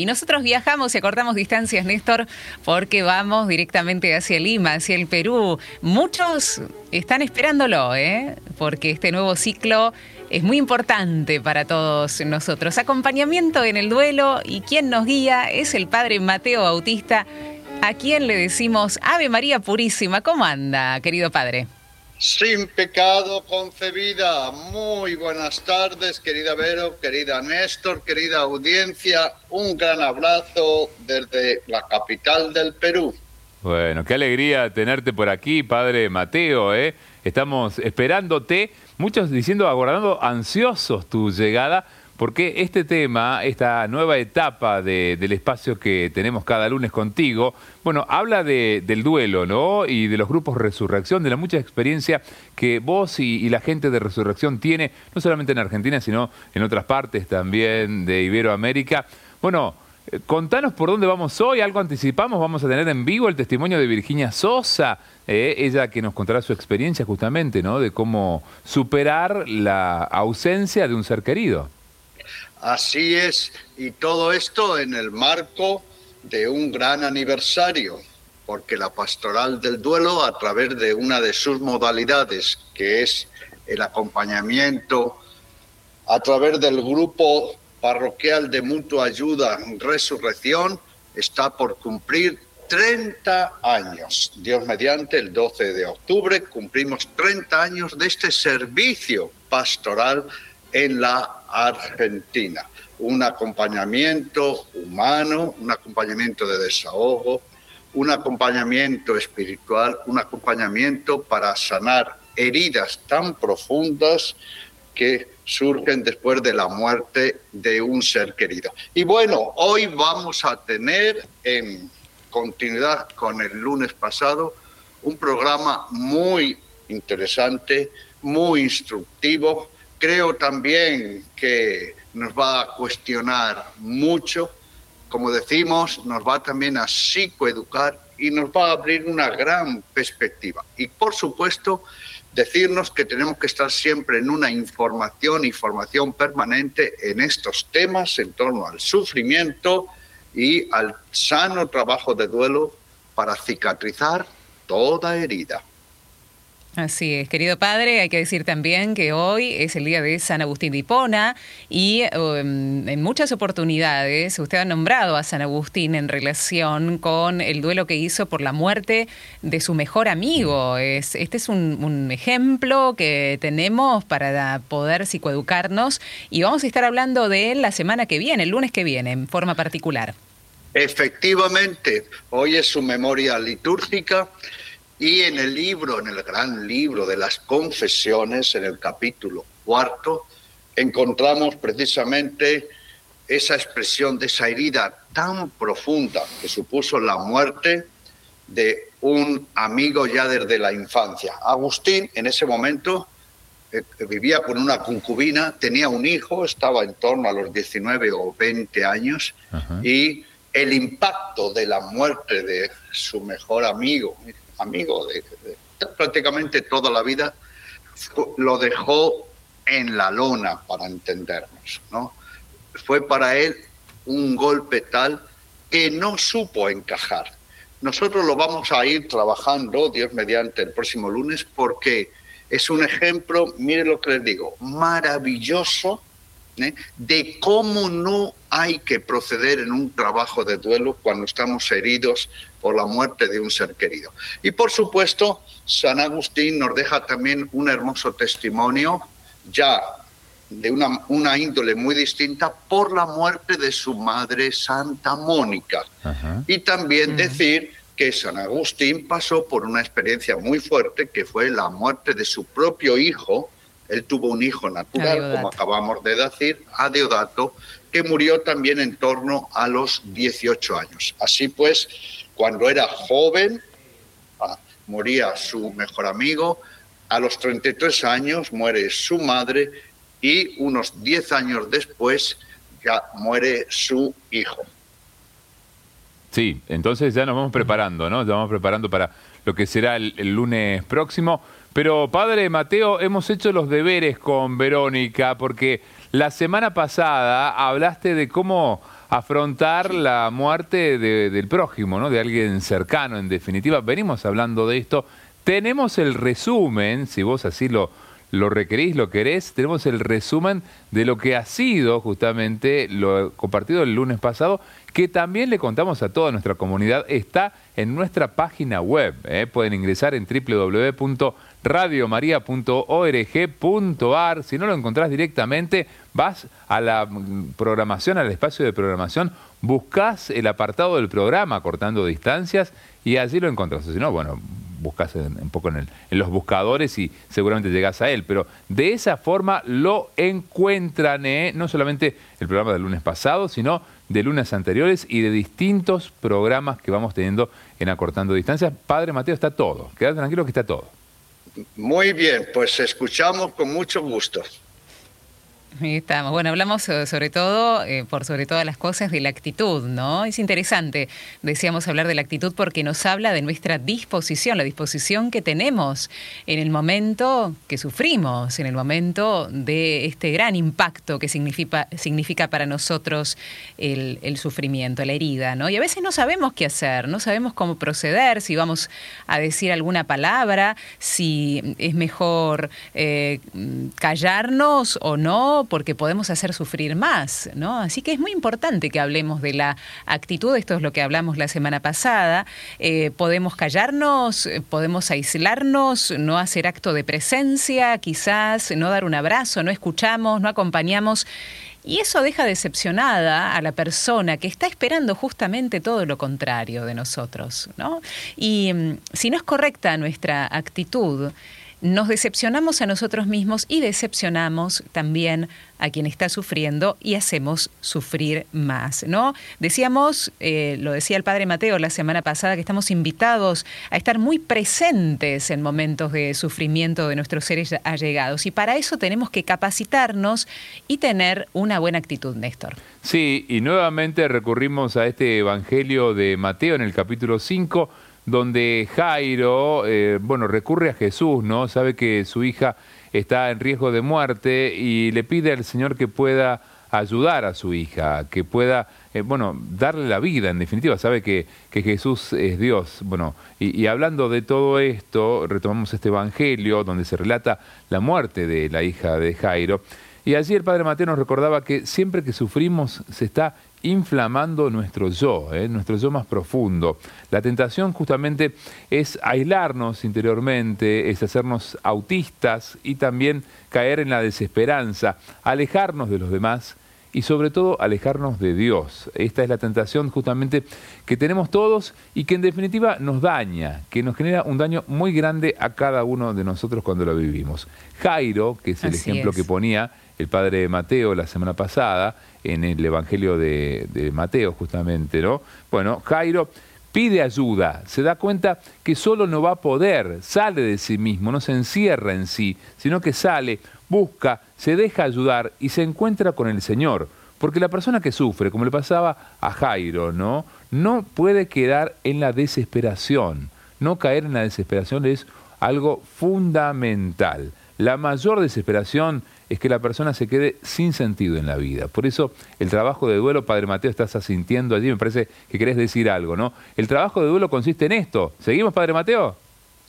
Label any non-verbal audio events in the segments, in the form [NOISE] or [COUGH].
Y nosotros viajamos y acortamos distancias, Néstor, porque vamos directamente hacia Lima, hacia el Perú. Muchos están esperándolo, ¿eh? porque este nuevo ciclo es muy importante para todos nosotros. Acompañamiento en el duelo y quien nos guía es el padre Mateo Bautista, a quien le decimos Ave María Purísima. ¿Cómo anda, querido padre? Sin pecado concebida. Muy buenas tardes, querida Vero, querida Néstor, querida audiencia. Un gran abrazo desde la capital del Perú. Bueno, qué alegría tenerte por aquí, Padre Mateo. ¿eh? Estamos esperándote, muchos diciendo, aguardando ansiosos tu llegada porque este tema, esta nueva etapa del espacio que tenemos cada lunes contigo, bueno, habla del duelo, ¿no? Y de los grupos Resurrección, de la mucha experiencia que vos y, la gente de Resurrección tiene, no solamente en Argentina, sino en otras partes también de Iberoamérica. Bueno, eh, contanos por dónde vamos hoy, algo anticipamos, vamos a tener en vivo el testimonio de Virginia Sosa, eh, ella que nos contará su experiencia justamente, ¿no? De cómo superar la ausencia de un ser querido. Así es, y todo esto en el marco de un gran aniversario, porque la pastoral del duelo, a través de una de sus modalidades, que es el acompañamiento a través del grupo parroquial de mutua ayuda Resurrección, está por cumplir 30 años. Dios mediante, el 12 de octubre cumplimos 30 años de este servicio pastoral en la Argentina. Un acompañamiento humano, un acompañamiento de desahogo, un acompañamiento espiritual, un acompañamiento para sanar heridas tan profundas que surgen después de la muerte de un ser querido. Y bueno, hoy vamos a tener en continuidad con el lunes pasado un programa muy interesante, muy instructivo, Creo también que nos va a cuestionar mucho, como decimos, nos va también a psicoeducar y nos va a abrir una gran perspectiva. Y por supuesto, decirnos que tenemos que estar siempre en una información y formación permanente en estos temas en torno al sufrimiento y al sano trabajo de duelo para cicatrizar toda herida. Así es, querido padre, hay que decir también que hoy es el día de San Agustín de Hipona y um, en muchas oportunidades usted ha nombrado a San Agustín en relación con el duelo que hizo por la muerte de su mejor amigo. Es, este es un, un ejemplo que tenemos para poder psicoeducarnos y vamos a estar hablando de él la semana que viene, el lunes que viene, en forma particular. Efectivamente, hoy es su memoria litúrgica y en el libro, en el gran libro de las confesiones, en el capítulo cuarto, encontramos precisamente esa expresión de esa herida tan profunda que supuso la muerte de un amigo ya desde la infancia. Agustín en ese momento eh, vivía con una concubina, tenía un hijo, estaba en torno a los 19 o 20 años y el impacto de la muerte de su mejor amigo, amigo de, prácticamente toda la vida, lo dejó en la lona, para entendernos. ¿no? Fue para él un golpe tal que no supo encajar. Nosotros lo vamos a ir trabajando, Dios mediante, el próximo lunes, porque es un ejemplo, mire lo que les digo, maravilloso ¿eh? de cómo no hay que proceder en un trabajo de duelo cuando estamos heridos por la muerte de un ser querido. Y por supuesto, San Agustín nos deja también un hermoso testimonio, ya de una, una índole muy distinta, por la muerte de su madre Santa Mónica. Y también decir que San Agustín pasó por una experiencia muy fuerte, que fue la muerte de su propio hijo, él tuvo un hijo natural, como acabamos de decir, a Deodato, que murió también en torno a los 18 años. Así pues, cuando era joven, ah, moría su mejor amigo, a los 33 años muere su madre y unos 10 años después ya muere su hijo. Sí, entonces ya nos vamos preparando, ¿no? Nos vamos preparando para lo que será el lunes próximo. Pero padre Mateo, hemos hecho los deberes con Verónica porque la semana pasada hablaste de cómo afrontar la muerte del prójimo, ¿no? de alguien cercano, en definitiva. Venimos hablando de esto. Tenemos el resumen, si vos así lo, lo requerís, lo querés, tenemos el resumen de lo que ha sido justamente lo compartido el lunes pasado, que también le contamos a toda nuestra comunidad, está en nuestra página web. ¿eh? Pueden ingresar en www.radiomaria.org.ar. Si no lo encontrás directamente, vas a la programación, al espacio de programación, buscas el apartado del programa cortando distancias y allí lo encontrás. Si no, bueno, buscas un poco en, los buscadores y seguramente llegas a él. Pero de esa forma lo encuentran, ¿eh? no solamente el programa del lunes pasado, sino de lunes anteriores y de distintos programas que vamos teniendo en Acortando Distancias. Padre Mateo, está todo. Quédate tranquilo que está todo. Muy bien, pues escuchamos con mucho gusto. Ahí estamos. Bueno, hablamos sobre todo, eh, por sobre todas las cosas, de la actitud, ¿no? Es interesante, decíamos hablar de la actitud porque nos habla de nuestra disposición, la disposición que tenemos en el momento que sufrimos, en el momento de este gran impacto que significa, significa para nosotros el, sufrimiento, la herida, ¿no? Y a veces no sabemos qué hacer, no sabemos cómo proceder, si vamos a decir alguna palabra, si es mejor eh, callarnos o no porque podemos hacer sufrir más, ¿no? Así que es muy importante que hablemos de la actitud, esto es lo que hablamos la semana pasada, eh, podemos callarnos, podemos aislarnos, no hacer acto de presencia, quizás no dar un abrazo, no escuchamos, no acompañamos. Y eso deja decepcionada a la persona que está esperando justamente todo lo contrario de nosotros, ¿no? Y mm, si no es correcta nuestra actitud, nos decepcionamos a nosotros mismos y decepcionamos también a quien está sufriendo y hacemos sufrir más, ¿no? Decíamos, eh, lo decía el padre Mateo la semana pasada, que estamos invitados a estar muy presentes en momentos de sufrimiento de nuestros seres allegados y para eso tenemos que capacitarnos y tener una buena actitud, Néstor. Sí, y nuevamente recurrimos a este Evangelio de Mateo en el capítulo 5 donde Jairo, eh, bueno, recurre a Jesús, ¿no? Sabe que su hija está en riesgo de muerte y le pide al Señor que pueda ayudar a su hija, que pueda, eh, bueno, darle la vida, en definitiva, sabe que, que Jesús es Dios. Bueno, y, y, hablando de todo esto, retomamos este Evangelio donde se relata la muerte de la hija de Jairo. Y allí el Padre Mateo nos recordaba que siempre que sufrimos se está inflamando nuestro yo, ¿eh? nuestro yo más profundo. La tentación justamente es aislarnos interiormente, es hacernos autistas y también caer en la desesperanza, alejarnos de los demás y sobre todo alejarnos de Dios. Esta es la tentación justamente que tenemos todos y que en definitiva nos daña, que nos genera un daño muy grande a cada uno de nosotros cuando lo vivimos. Jairo, que es el ejemplo que ponía el padre Mateo la semana pasada, en el Evangelio de, Mateo justamente, ¿no? Bueno, Jairo pide ayuda, se da cuenta que solo no va a poder, sale de sí mismo, no se encierra en sí, sino que sale, busca, se deja ayudar y se encuentra con el Señor. Porque la persona que sufre, como le pasaba a Jairo, ¿no? No puede quedar en la desesperación. No caer en la desesperación es algo fundamental. La mayor desesperación es que la persona se quede sin sentido en la vida. Por eso el trabajo de duelo, Padre Mateo, estás asintiendo allí, me parece que querés decir algo, ¿no? El trabajo de duelo consiste en esto. ¿Seguimos, Padre Mateo?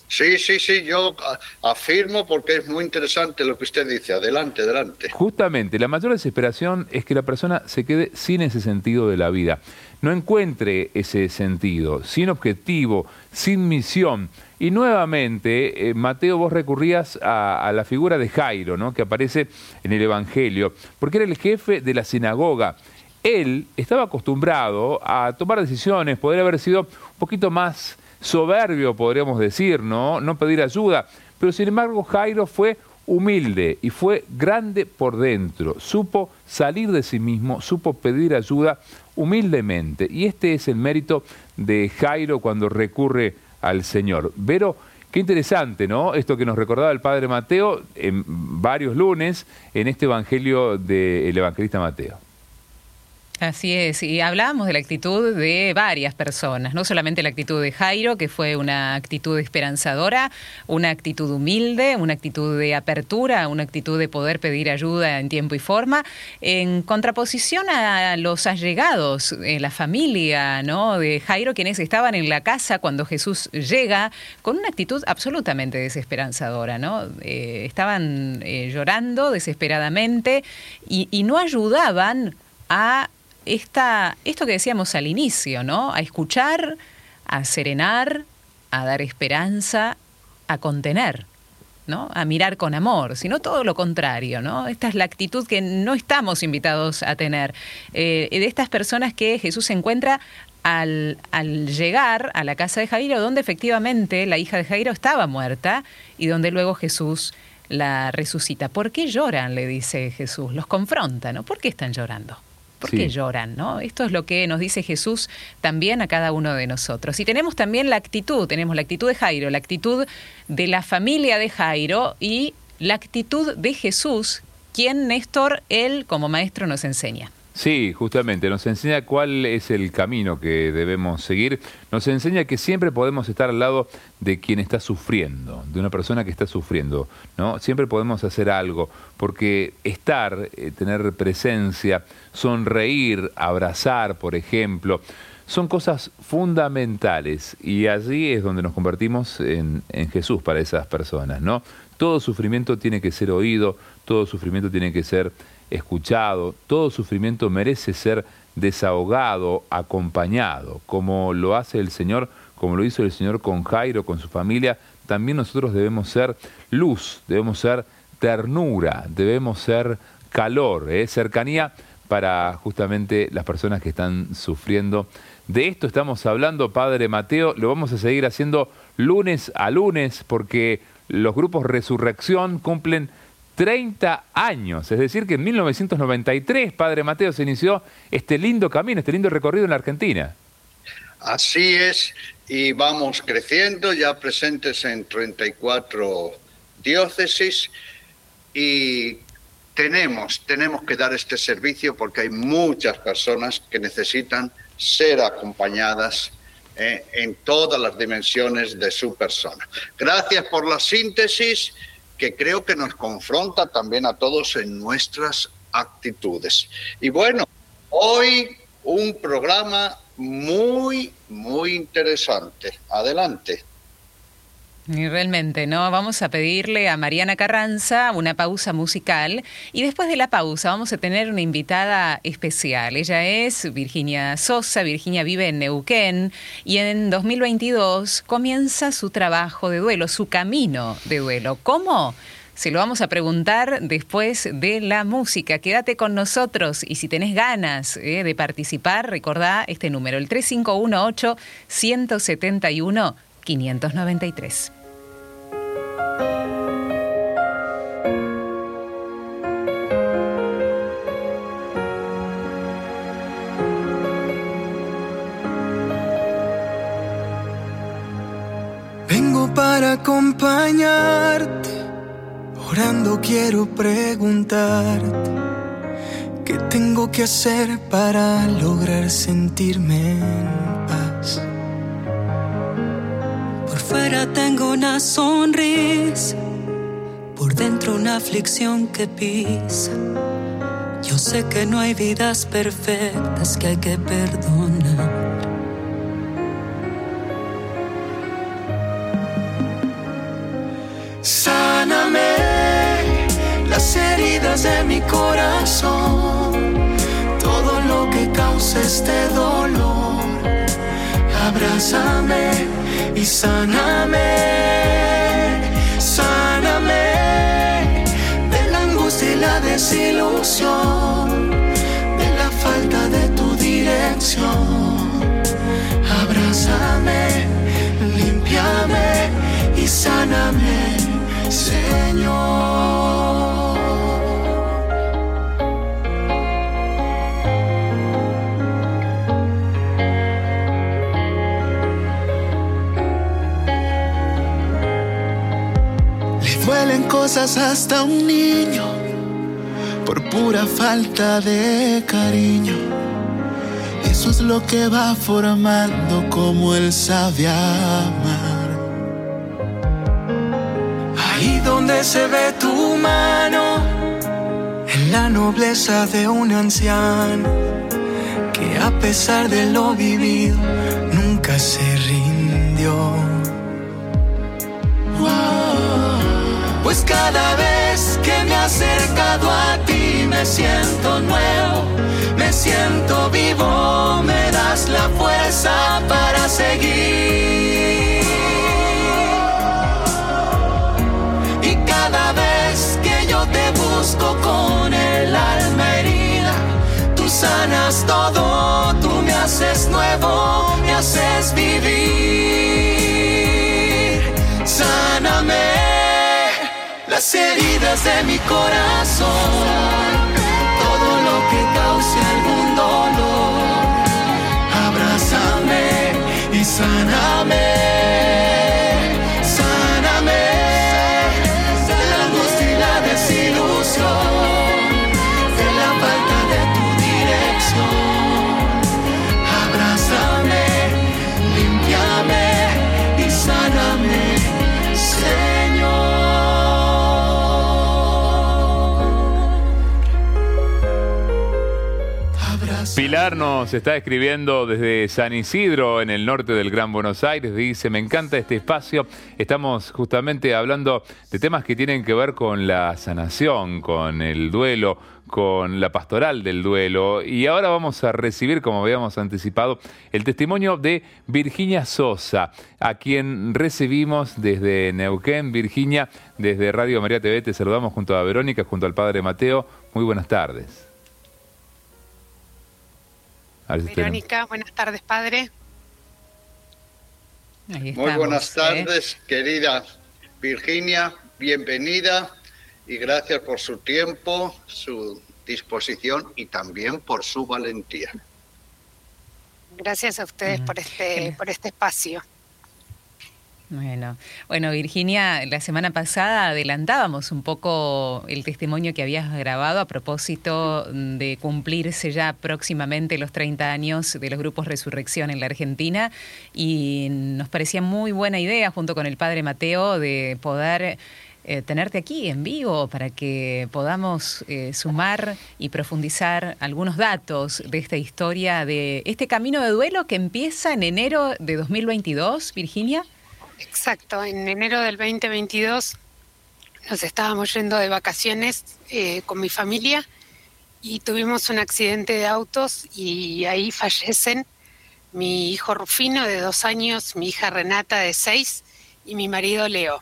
Sí, sí, sí, yo afirmo porque es muy interesante lo que usted dice. Adelante, adelante. Justamente, la mayor desesperación es que la persona se quede sin ese sentido de la vida, no encuentre ese sentido, sin objetivo, sin misión. Y nuevamente, eh, Mateo, vos recurrías a, la figura de Jairo, ¿no? que aparece en el Evangelio, porque era el jefe de la sinagoga. Él estaba acostumbrado a tomar decisiones, podría haber sido un poquito más soberbio, podríamos decir, ¿no? No pedir ayuda. Pero sin embargo, Jairo fue humilde y fue grande por dentro. Supo salir de sí mismo, supo pedir ayuda humildemente. Y este es el mérito de Jairo cuando recurre al Señor. Vero, qué interesante, ¿no? Esto que nos recordaba el Padre Mateo en varios lunes en este Evangelio del Evangelista Mateo. Así es, y hablábamos de la actitud de varias personas, no solamente la actitud de Jairo, que fue una actitud esperanzadora, una actitud humilde, una actitud de apertura, una actitud de poder pedir ayuda en tiempo y forma, en contraposición a los allegados, en la familia ¿no? de Jairo, quienes estaban en la casa cuando Jesús llega, con una actitud absolutamente desesperanzadora, ¿no? Eh, estaban eh, llorando desesperadamente y, y no ayudaban a esto que decíamos al inicio, ¿no? A escuchar, a serenar, a dar esperanza, a contener. ¿no? a mirar con amor, sino todo lo contrario. ¿no? Esta es la actitud que no estamos invitados a tener. Eh, de estas personas que Jesús encuentra al, al, llegar a la casa de Jairo, donde efectivamente la hija de Jairo estaba muerta y donde luego Jesús la resucita. ¿Por qué lloran? le dice Jesús. Los confronta, ¿no? ¿Por qué están llorando? ¿Por qué lloran? ¿no? Esto es lo que nos dice Jesús también a cada uno de nosotros. Y tenemos también la actitud, tenemos la actitud de Jairo, la actitud de la familia de Jairo y la actitud de Jesús, quien Néstor, él como maestro nos enseña. Sí, justamente, nos enseña cuál es el camino que debemos seguir, nos enseña que siempre podemos estar al lado de quien está sufriendo, de una persona que está sufriendo, ¿no? Siempre podemos hacer algo, porque estar, eh, tener presencia, sonreír, abrazar, por ejemplo, son cosas fundamentales y allí es donde nos convertimos en, en Jesús para esas personas, ¿no? Todo sufrimiento tiene que ser oído, todo sufrimiento tiene que ser escuchado, todo sufrimiento merece ser desahogado, acompañado, como lo hace el Señor, como lo hizo el Señor con Jairo, con su familia, también nosotros debemos ser luz, debemos ser ternura, debemos ser calor, ¿eh? cercanía para justamente las personas que están sufriendo. De esto estamos hablando, Padre Mateo, lo vamos a seguir haciendo lunes a lunes porque los grupos Resurrección cumplen 30 años. Es decir, que en 1993, Padre Mateo, se inició este lindo camino, este lindo recorrido en la Argentina. Así es, y vamos creciendo, ya presentes en 34 diócesis, y tenemos, tenemos que dar este servicio porque hay muchas personas que necesitan ser acompañadas eh, en todas las dimensiones de su persona. Gracias por la síntesis que creo que nos confronta también a todos en nuestras actitudes. Y bueno, hoy un programa muy, muy interesante. Adelante. Y realmente, ¿no? Vamos a pedirle a Mariana Carranza una pausa musical y después de la pausa vamos a tener una invitada especial. Ella es Virginia Sosa, Virginia vive en Neuquén y en 2022 comienza su trabajo de duelo, su camino de duelo. ¿Cómo? Se lo vamos a preguntar después de la música. Quédate con nosotros y si tenés ganas eh, de participar, recordá este número, el 3518 171 593. Vengo para acompañarte, orando quiero preguntarte, ¿qué tengo que hacer para lograr sentirme en paz? fuera tengo una sonrisa, por dentro una aflicción que pisa. Yo sé que no hay vidas perfectas que hay que perdonar. Sáname las heridas de mi corazón, todo lo que causa este dolor. Abrázame y sáname, sáname de la angustia y la desilusión, de la falta de tu dirección. Abrázame, limpiame y sáname, Señor. Hasta un niño por pura falta de cariño. Eso es lo que va formando como él sabe amar. Ahí donde se ve tu mano, en la nobleza de un anciano, que a pesar de lo vivido, nunca se rindió. Pues cada vez que me he acercado a ti me siento nuevo, me siento vivo, me das la fuerza para seguir. Y cada vez que yo te busco con el alma herida, tú sanas todo, tú me haces nuevo, me haces vivir. Sáname las heridas de mi corazón, todo lo que cause algún dolor. Abrázame y sáname, Nos está escribiendo desde San Isidro, en el norte del Gran Buenos Aires. Dice, me encanta este espacio. Estamos justamente hablando de temas que tienen que ver con la sanación, con el duelo, con la pastoral del duelo. Y ahora vamos a recibir, como habíamos anticipado, el testimonio de Virginia Sosa, a quien recibimos desde Neuquén. Virginia, desde Radio María TV, te saludamos junto a Verónica, junto al padre Mateo. Muy buenas tardes. A ver si tenemos- Verónica, buenas tardes, padre. Ahí Muy estamos, buenas ¿eh? tardes, querida Virginia, bienvenida y gracias por su tiempo, su disposición y también por su valentía. Gracias a ustedes Mm, por este, por este espacio. Bueno, bueno, Virginia, la semana pasada adelantábamos un poco el testimonio que habías grabado a propósito de cumplirse ya próximamente los 30 años de los grupos Resurrección en la Argentina y nos parecía muy buena idea junto con el padre Mateo de poder eh, tenerte aquí en vivo para que podamos eh, sumar y profundizar algunos datos de esta historia, de este camino de duelo que empieza en enero de 2022, Virginia. Exacto, en enero del 2022 nos estábamos yendo de vacaciones eh, con mi familia y tuvimos un accidente de autos y ahí fallecen mi hijo Rufino de dos años, mi hija Renata de seis y mi marido Leo.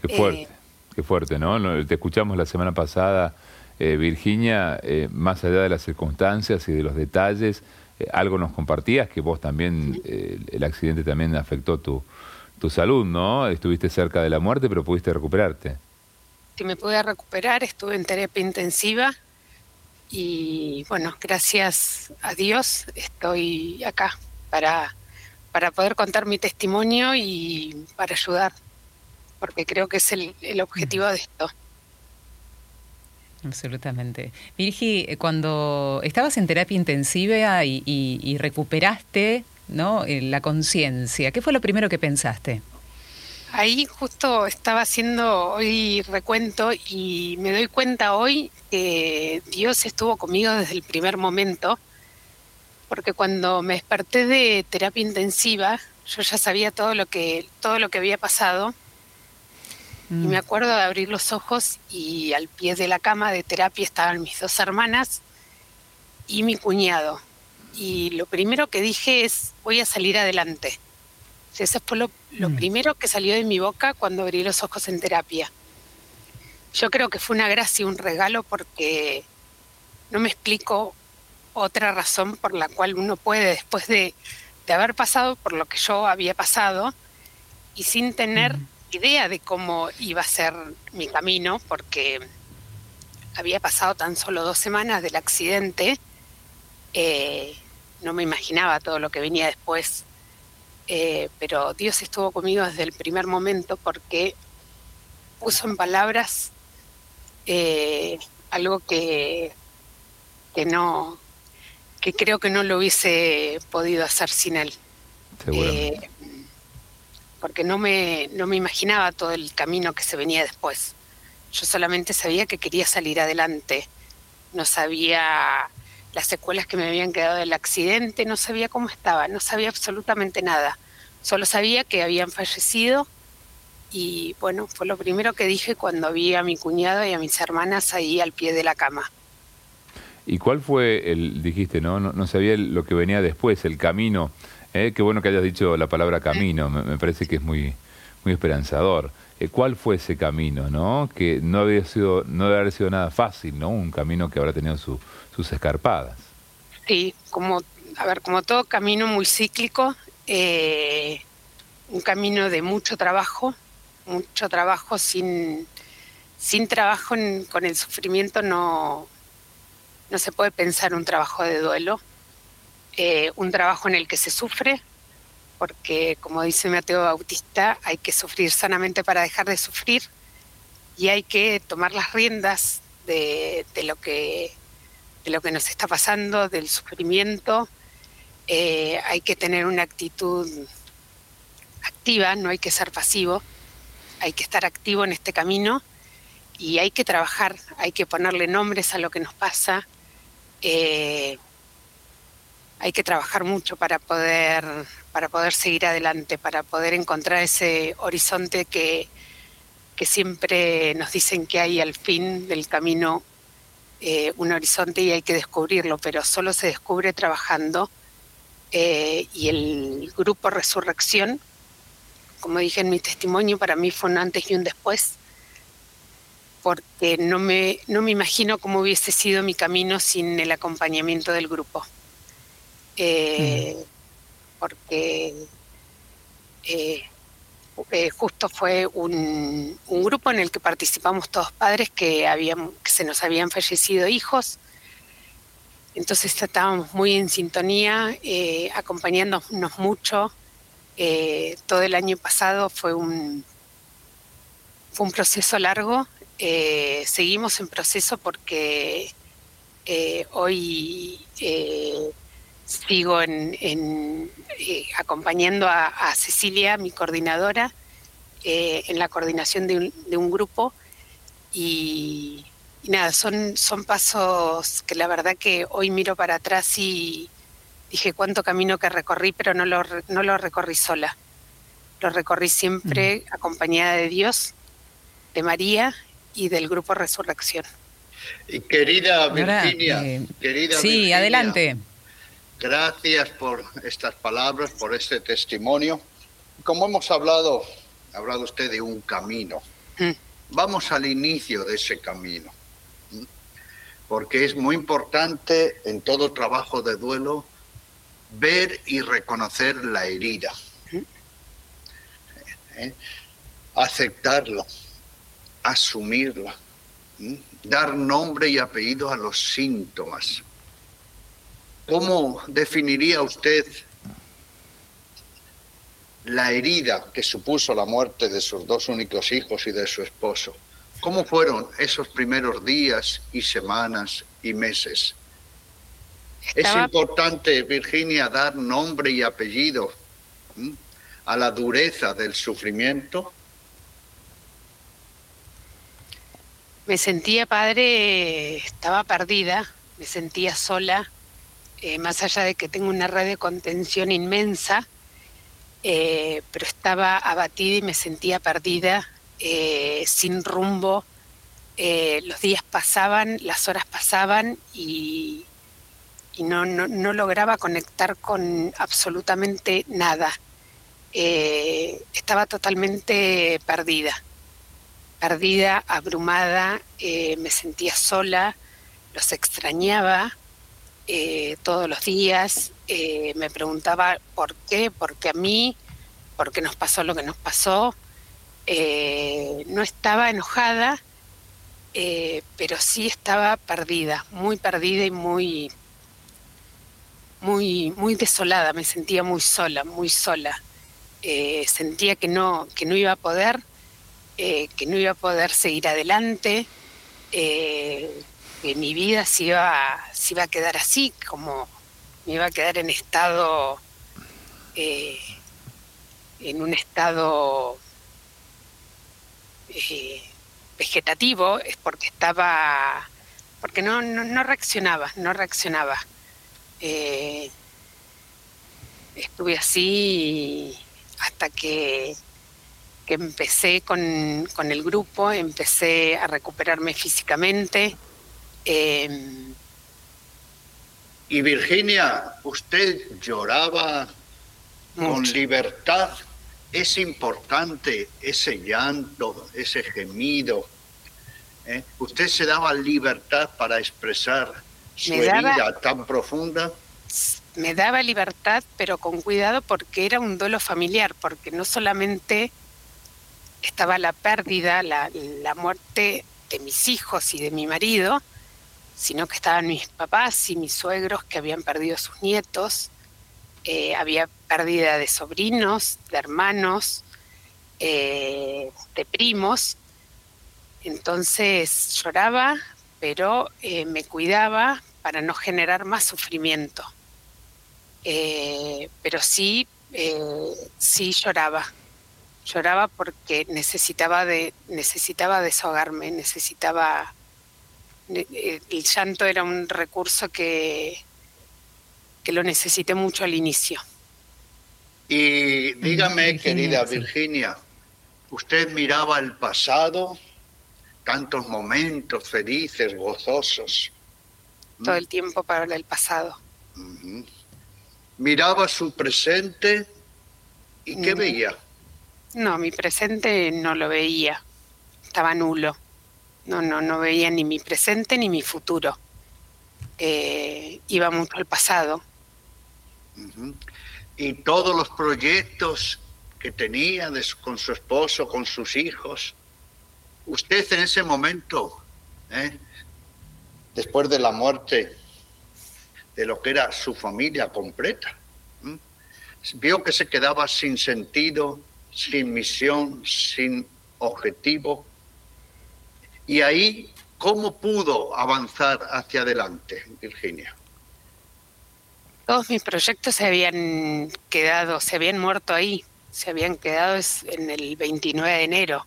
Qué Eh, fuerte, qué fuerte, ¿no? Te escuchamos la semana pasada, eh, Virginia, eh, más allá de las circunstancias y de los detalles, eh, algo nos compartías que vos también, eh, el accidente también afectó tu, tu salud, ¿no? Estuviste cerca de la muerte, pero pudiste recuperarte. Si me pude recuperar, estuve en terapia intensiva y bueno, gracias a Dios estoy acá para, para poder contar mi testimonio y para ayudar, porque creo que es el, el objetivo de esto. Absolutamente. Virgi, eh, cuando estabas en terapia intensiva y, y- y recuperaste ¿no? eh, la conciencia, ¿qué fue lo primero que pensaste? Ahí justo estaba haciendo hoy recuento y me doy cuenta hoy que Dios estuvo conmigo desde el primer momento, porque cuando me desperté de terapia intensiva, yo ya sabía todo lo que todo lo que había pasado y Mm. me acuerdo de abrir los ojos y al pie de la cama de terapia estaban mis dos hermanas y mi cuñado. Y lo primero que dije es, voy a salir adelante. Eso fue lo, lo Mm. primero que salió de mi boca cuando abrí los ojos en terapia. Yo creo que fue una gracia, un regalo, porque no me explico otra razón por la cual uno puede, después de, de haber pasado por lo que yo había pasado, y sin tener Mm. Idea de cómo iba a ser mi camino, porque había pasado tan solo dos semanas del accidente, eh, no me imaginaba todo lo que venía después, eh, pero Dios estuvo conmigo desde el primer momento porque puso en palabras eh, algo que, que no que creo que no lo hubiese podido hacer sin él. Porque no me, no me imaginaba todo el camino que se venía después. Yo solamente sabía que quería salir adelante. No sabía las secuelas que me habían quedado del accidente, no sabía cómo estaba, no sabía absolutamente nada. Solo sabía que habían fallecido y bueno, fue lo primero que dije cuando vi a mi cuñado y a mis hermanas ahí al pie de la cama. ¿Y cuál fue el, dijiste, no, no, sabía lo que venía después, el camino? ¿Eh? Qué bueno que hayas dicho la palabra camino, me, parece que es muy, muy esperanzador. Eh, ¿Cuál fue ese camino, no? Que no había sido, no debe haber sido nada fácil, ¿no? Un camino que habrá tenido sus escarpadas. Sí, como, a ver, como todo camino muy cíclico, eh, un camino de mucho trabajo, mucho trabajo sin, sin trabajo con el sufrimiento no, no se puede pensar un trabajo de duelo, eh, un trabajo en el que se sufre, porque como dice Mateo Bautista, hay que sufrir sanamente para dejar de sufrir y hay que tomar las riendas de, lo, que, de lo que nos está pasando, del sufrimiento. Eh, hay que tener una actitud activa, no hay que ser pasivo, hay que estar activo en este camino y hay que trabajar, hay que ponerle nombres a lo que nos pasa. Eh, hay que trabajar mucho para poder, para poder seguir adelante, para poder encontrar ese horizonte que, que siempre nos dicen que hay al fin del camino eh, un horizonte y hay que descubrirlo, pero solo se descubre trabajando. Eh, y el grupo Resurrección, como dije en mi testimonio, para mí fue un antes y un después porque no me, no me imagino cómo hubiese sido mi camino sin el acompañamiento del grupo. Eh, porque eh, eh, justo fue un, grupo en el que participamos todos padres que, habían, que se nos habían fallecido hijos. Entonces estábamos muy en sintonía, acompañándonos mucho. todo el año pasado fue un, fue un proceso largo seguimos en proceso porque hoy sigo en, acompañando a, Cecilia, mi coordinadora, en la coordinación de un, grupo y, nada, son, son pasos que la verdad que hoy miro para atrás y dije cuánto camino que recorrí, pero no lo, no lo recorrí sola. Lo recorrí siempre acompañada de Dios, de María y del Grupo Resurrección. querida Virginia, eh, querida Sí, adelante. Gracias por estas palabras, por este testimonio. Como hemos hablado, ha hablado usted de un camino. Mm. Vamos al inicio de ese camino, porque es muy importante en todo trabajo de duelo ver y reconocer la herida, mm. ¿Eh? aceptarlo asumirla, dar nombre y apellido a los síntomas. ¿Cómo definiría usted la herida que supuso la muerte de sus dos únicos hijos y de su esposo? ¿Cómo fueron esos primeros días y semanas y meses? Es importante, Virginia, dar nombre y apellido a la dureza del sufrimiento Me sentía padre, estaba perdida, me sentía sola, eh, más allá de que tengo una red de contención inmensa, eh, pero estaba abatida y me sentía perdida, eh, sin rumbo. los días pasaban, las horas pasaban y, no, no, lograba conectar con absolutamente nada. estaba totalmente perdida perdida, abrumada, me sentía sola, los extrañaba eh, todos los días, eh, me preguntaba por qué, por qué a mí, por qué nos pasó lo que nos pasó. no estaba enojada, pero sí estaba perdida, muy perdida y muy, muy, muy desolada, me sentía muy sola, muy sola. sentía que no, que no iba a poder eh, que no iba a poder seguir adelante, eh, que mi vida se iba, se iba a quedar así, como, me iba a quedar en estado, eh, en un estado eh, vegetativo, es porque estaba, porque no, no, reaccionaba, no reaccionaba. Eh, estuve así hasta que, que empecé con, con, el grupo, empecé a recuperarme físicamente. Em, y Virginia, usted lloraba con libertad. Es importante ese llanto, ese gemido. ¿eh? Usted se daba libertad para expresar su herida tan profunda. Me daba libertad, pero con cuidado porque era un duelo familiar, porque no solamente estaba la pérdida, la, la muerte de mis hijos y de mi marido, sino que estaban mis papás y mis suegros que habían perdido sus nietos, eh, había pérdida de sobrinos, de hermanos, eh, de primos, entonces lloraba, pero eh, me cuidaba para no generar más sufrimiento. pero sí, sí lloraba. Lloraba porque necesitaba de, necesitaba desahogarme, necesitaba el llanto era un recurso que, que lo necesité mucho al inicio. Y dígame, querida Virginia, ¿usted miraba el pasado? Tantos momentos felices, gozosos. Todo el tiempo para el pasado. ¿Miraba su presente? ¿Y qué veía? No, mi presente no lo veía. Estaba nulo. No, no, no veía ni mi presente ni mi futuro. Eh, iba mucho al pasado. Y todos los proyectos que tenía con su esposo, con sus hijos, usted en ese momento, ¿eh? después de la muerte de lo que era su familia completa, vio que se quedaba sin sentido, sin misión, sin objetivo y ahí, ¿cómo pudo avanzar hacia adelante, Virginia? Todos mis proyectos se habían quedado, se habían muerto ahí, se habían quedado en el 29 de enero,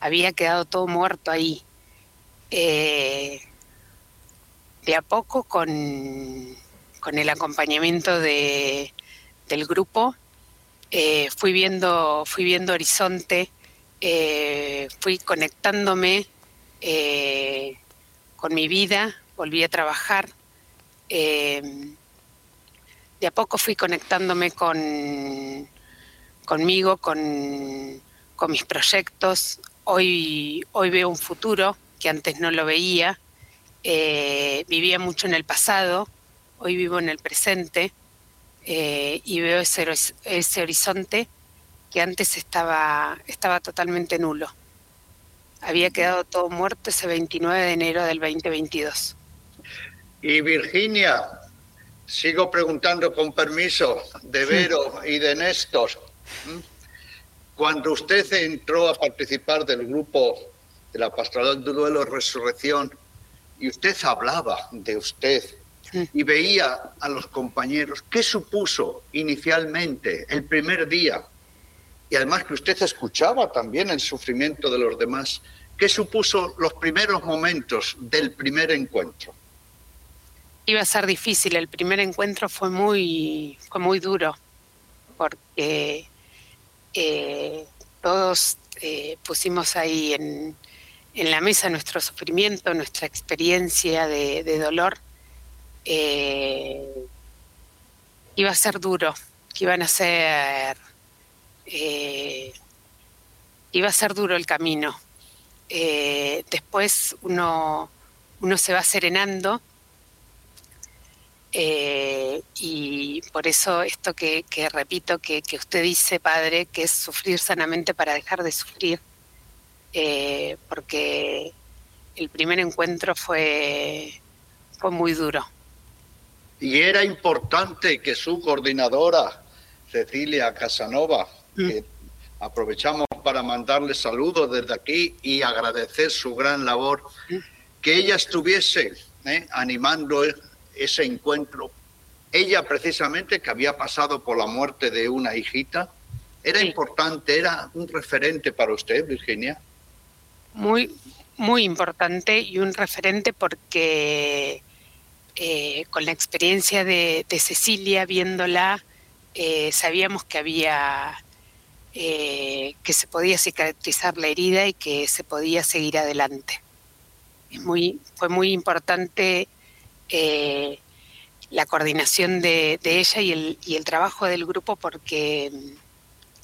había quedado todo muerto ahí. Eh, de a poco, con, con el acompañamiento de, del grupo, eh, fui, viendo, fui viendo horizonte, eh, fui conectándome eh, con mi vida, volví a trabajar. Eh, de a poco fui conectándome con conmigo, con, con, mis proyectos. Hoy, hoy veo un futuro que antes no lo veía. Eh, vivía mucho en el pasado, hoy vivo en el presente y veo ese, ese horizonte que antes estaba, estaba totalmente nulo. Había quedado todo muerto ese 29 de enero del 2022. Y Virginia, sigo preguntando con permiso de Vero y de Néstor. Cuando usted entró a participar del grupo de la Pastoral del Duelo Resurrección y usted hablaba de usted y veía a los compañeros, ¿qué supuso inicialmente el primer día y además que usted escuchaba también el sufrimiento de los demás. ¿Qué supuso los primeros momentos del primer encuentro? Iba a ser difícil, el primer encuentro fue muy, fue muy duro, porque eh, todos eh, pusimos ahí en, en, la mesa nuestro sufrimiento, nuestra experiencia de, dolor. Eh, iba a ser duro, que iban a ser eh, iba a ser duro el camino. Eh, después uno, uno se va serenando eh, y por eso esto que, repito que, usted dice, padre, que es sufrir sanamente para dejar de sufrir, porque el primer encuentro fue, fue muy duro. Y era importante que su coordinadora, Cecilia Casanova, que aprovechamos para mandarle saludos desde aquí y agradecer su gran labor, que ella estuviese ¿eh? animando ese encuentro ella precisamente que había pasado por la muerte de una hijita, era importante, era un referente para usted, Virginia. Muy, muy importante y un referente porque eh, con la experiencia de, Cecilia, viéndola, eh, sabíamos que había eh, que se podía cicatrizar la herida y que se podía seguir adelante. Es muy, fue muy importante la coordinación de, ella y el, y el trabajo del grupo porque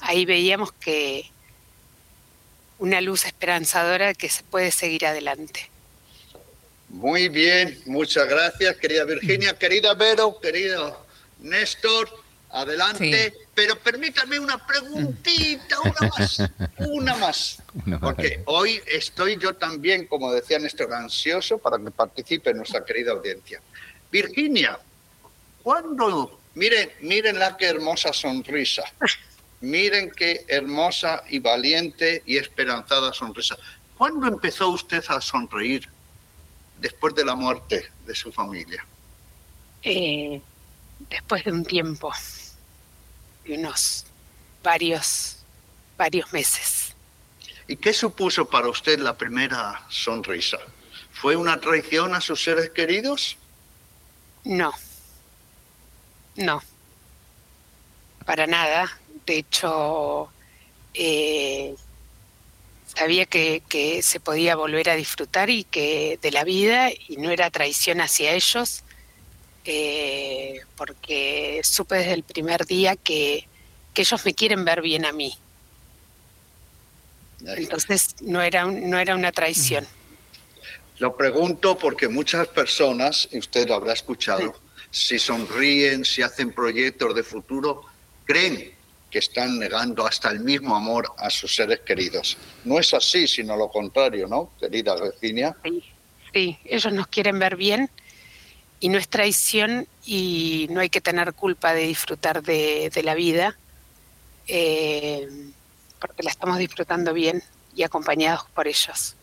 ahí veíamos que una luz esperanzadora que se puede seguir adelante. Muy bien, muchas gracias, querida Virginia, mm. querida Vero, querido Néstor, adelante. Pero permítame una preguntita, una más, [LAUGHS] una más. Porque hoy estoy yo también, como decía Néstor, ansioso para que participe nuestra querida audiencia. Virginia, ¿cuándo? Miren, miren la qué hermosa sonrisa. Miren qué hermosa y valiente y esperanzada sonrisa. ¿Cuándo empezó usted a sonreír? después de la muerte de su familia? Eh, después de un tiempo, unos varios, varios meses. ¿Y qué supuso para usted la primera sonrisa? ¿Fue una traición a sus seres queridos? No, no, para nada. De hecho, eh, sabía que, se podía volver a disfrutar y que de la vida y no era traición hacia ellos, eh, porque supe desde el primer día que, ellos me quieren ver bien a mí. Entonces no era, no era una traición. Lo pregunto porque muchas personas, y usted lo habrá escuchado, si sonríen, si hacen proyectos de futuro, creen que están negando hasta el mismo amor a sus seres queridos. No es así, sino lo contrario, ¿no, querida Virginia? Sí, ellos nos quieren ver bien y no es traición y no hay que tener culpa de disfrutar de, la vida, eh, porque la estamos disfrutando bien y acompañados por ellos.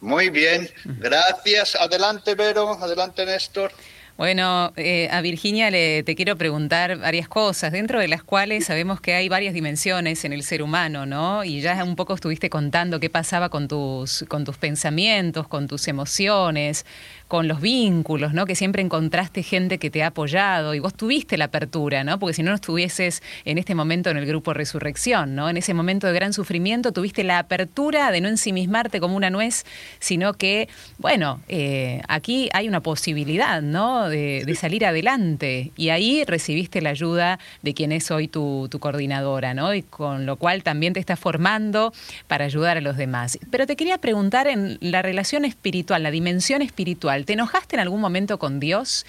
Muy bien, gracias. Adelante, Vero, adelante, Néstor. Bueno, eh, a Virginia le, te quiero preguntar varias cosas, dentro de las cuales sabemos que hay varias dimensiones en el ser humano, ¿no? Y ya un poco estuviste contando qué pasaba con tus, con tus pensamientos, con tus emociones, con los vínculos, ¿no? Que siempre encontraste gente que te ha apoyado y vos tuviste la apertura, ¿no? Porque si no, no estuvieses en este momento en el grupo Resurrección, ¿no? En ese momento de gran sufrimiento tuviste la apertura de no ensimismarte como una nuez, sino que, bueno, eh, aquí hay una posibilidad, ¿no? De, salir adelante y ahí recibiste la ayuda de quien es hoy tu, tu coordinadora, ¿no? Y con lo cual también te está formando para ayudar a los demás. Pero te quería preguntar en la relación espiritual, la dimensión espiritual, ¿Te enojaste en algún momento con Dios?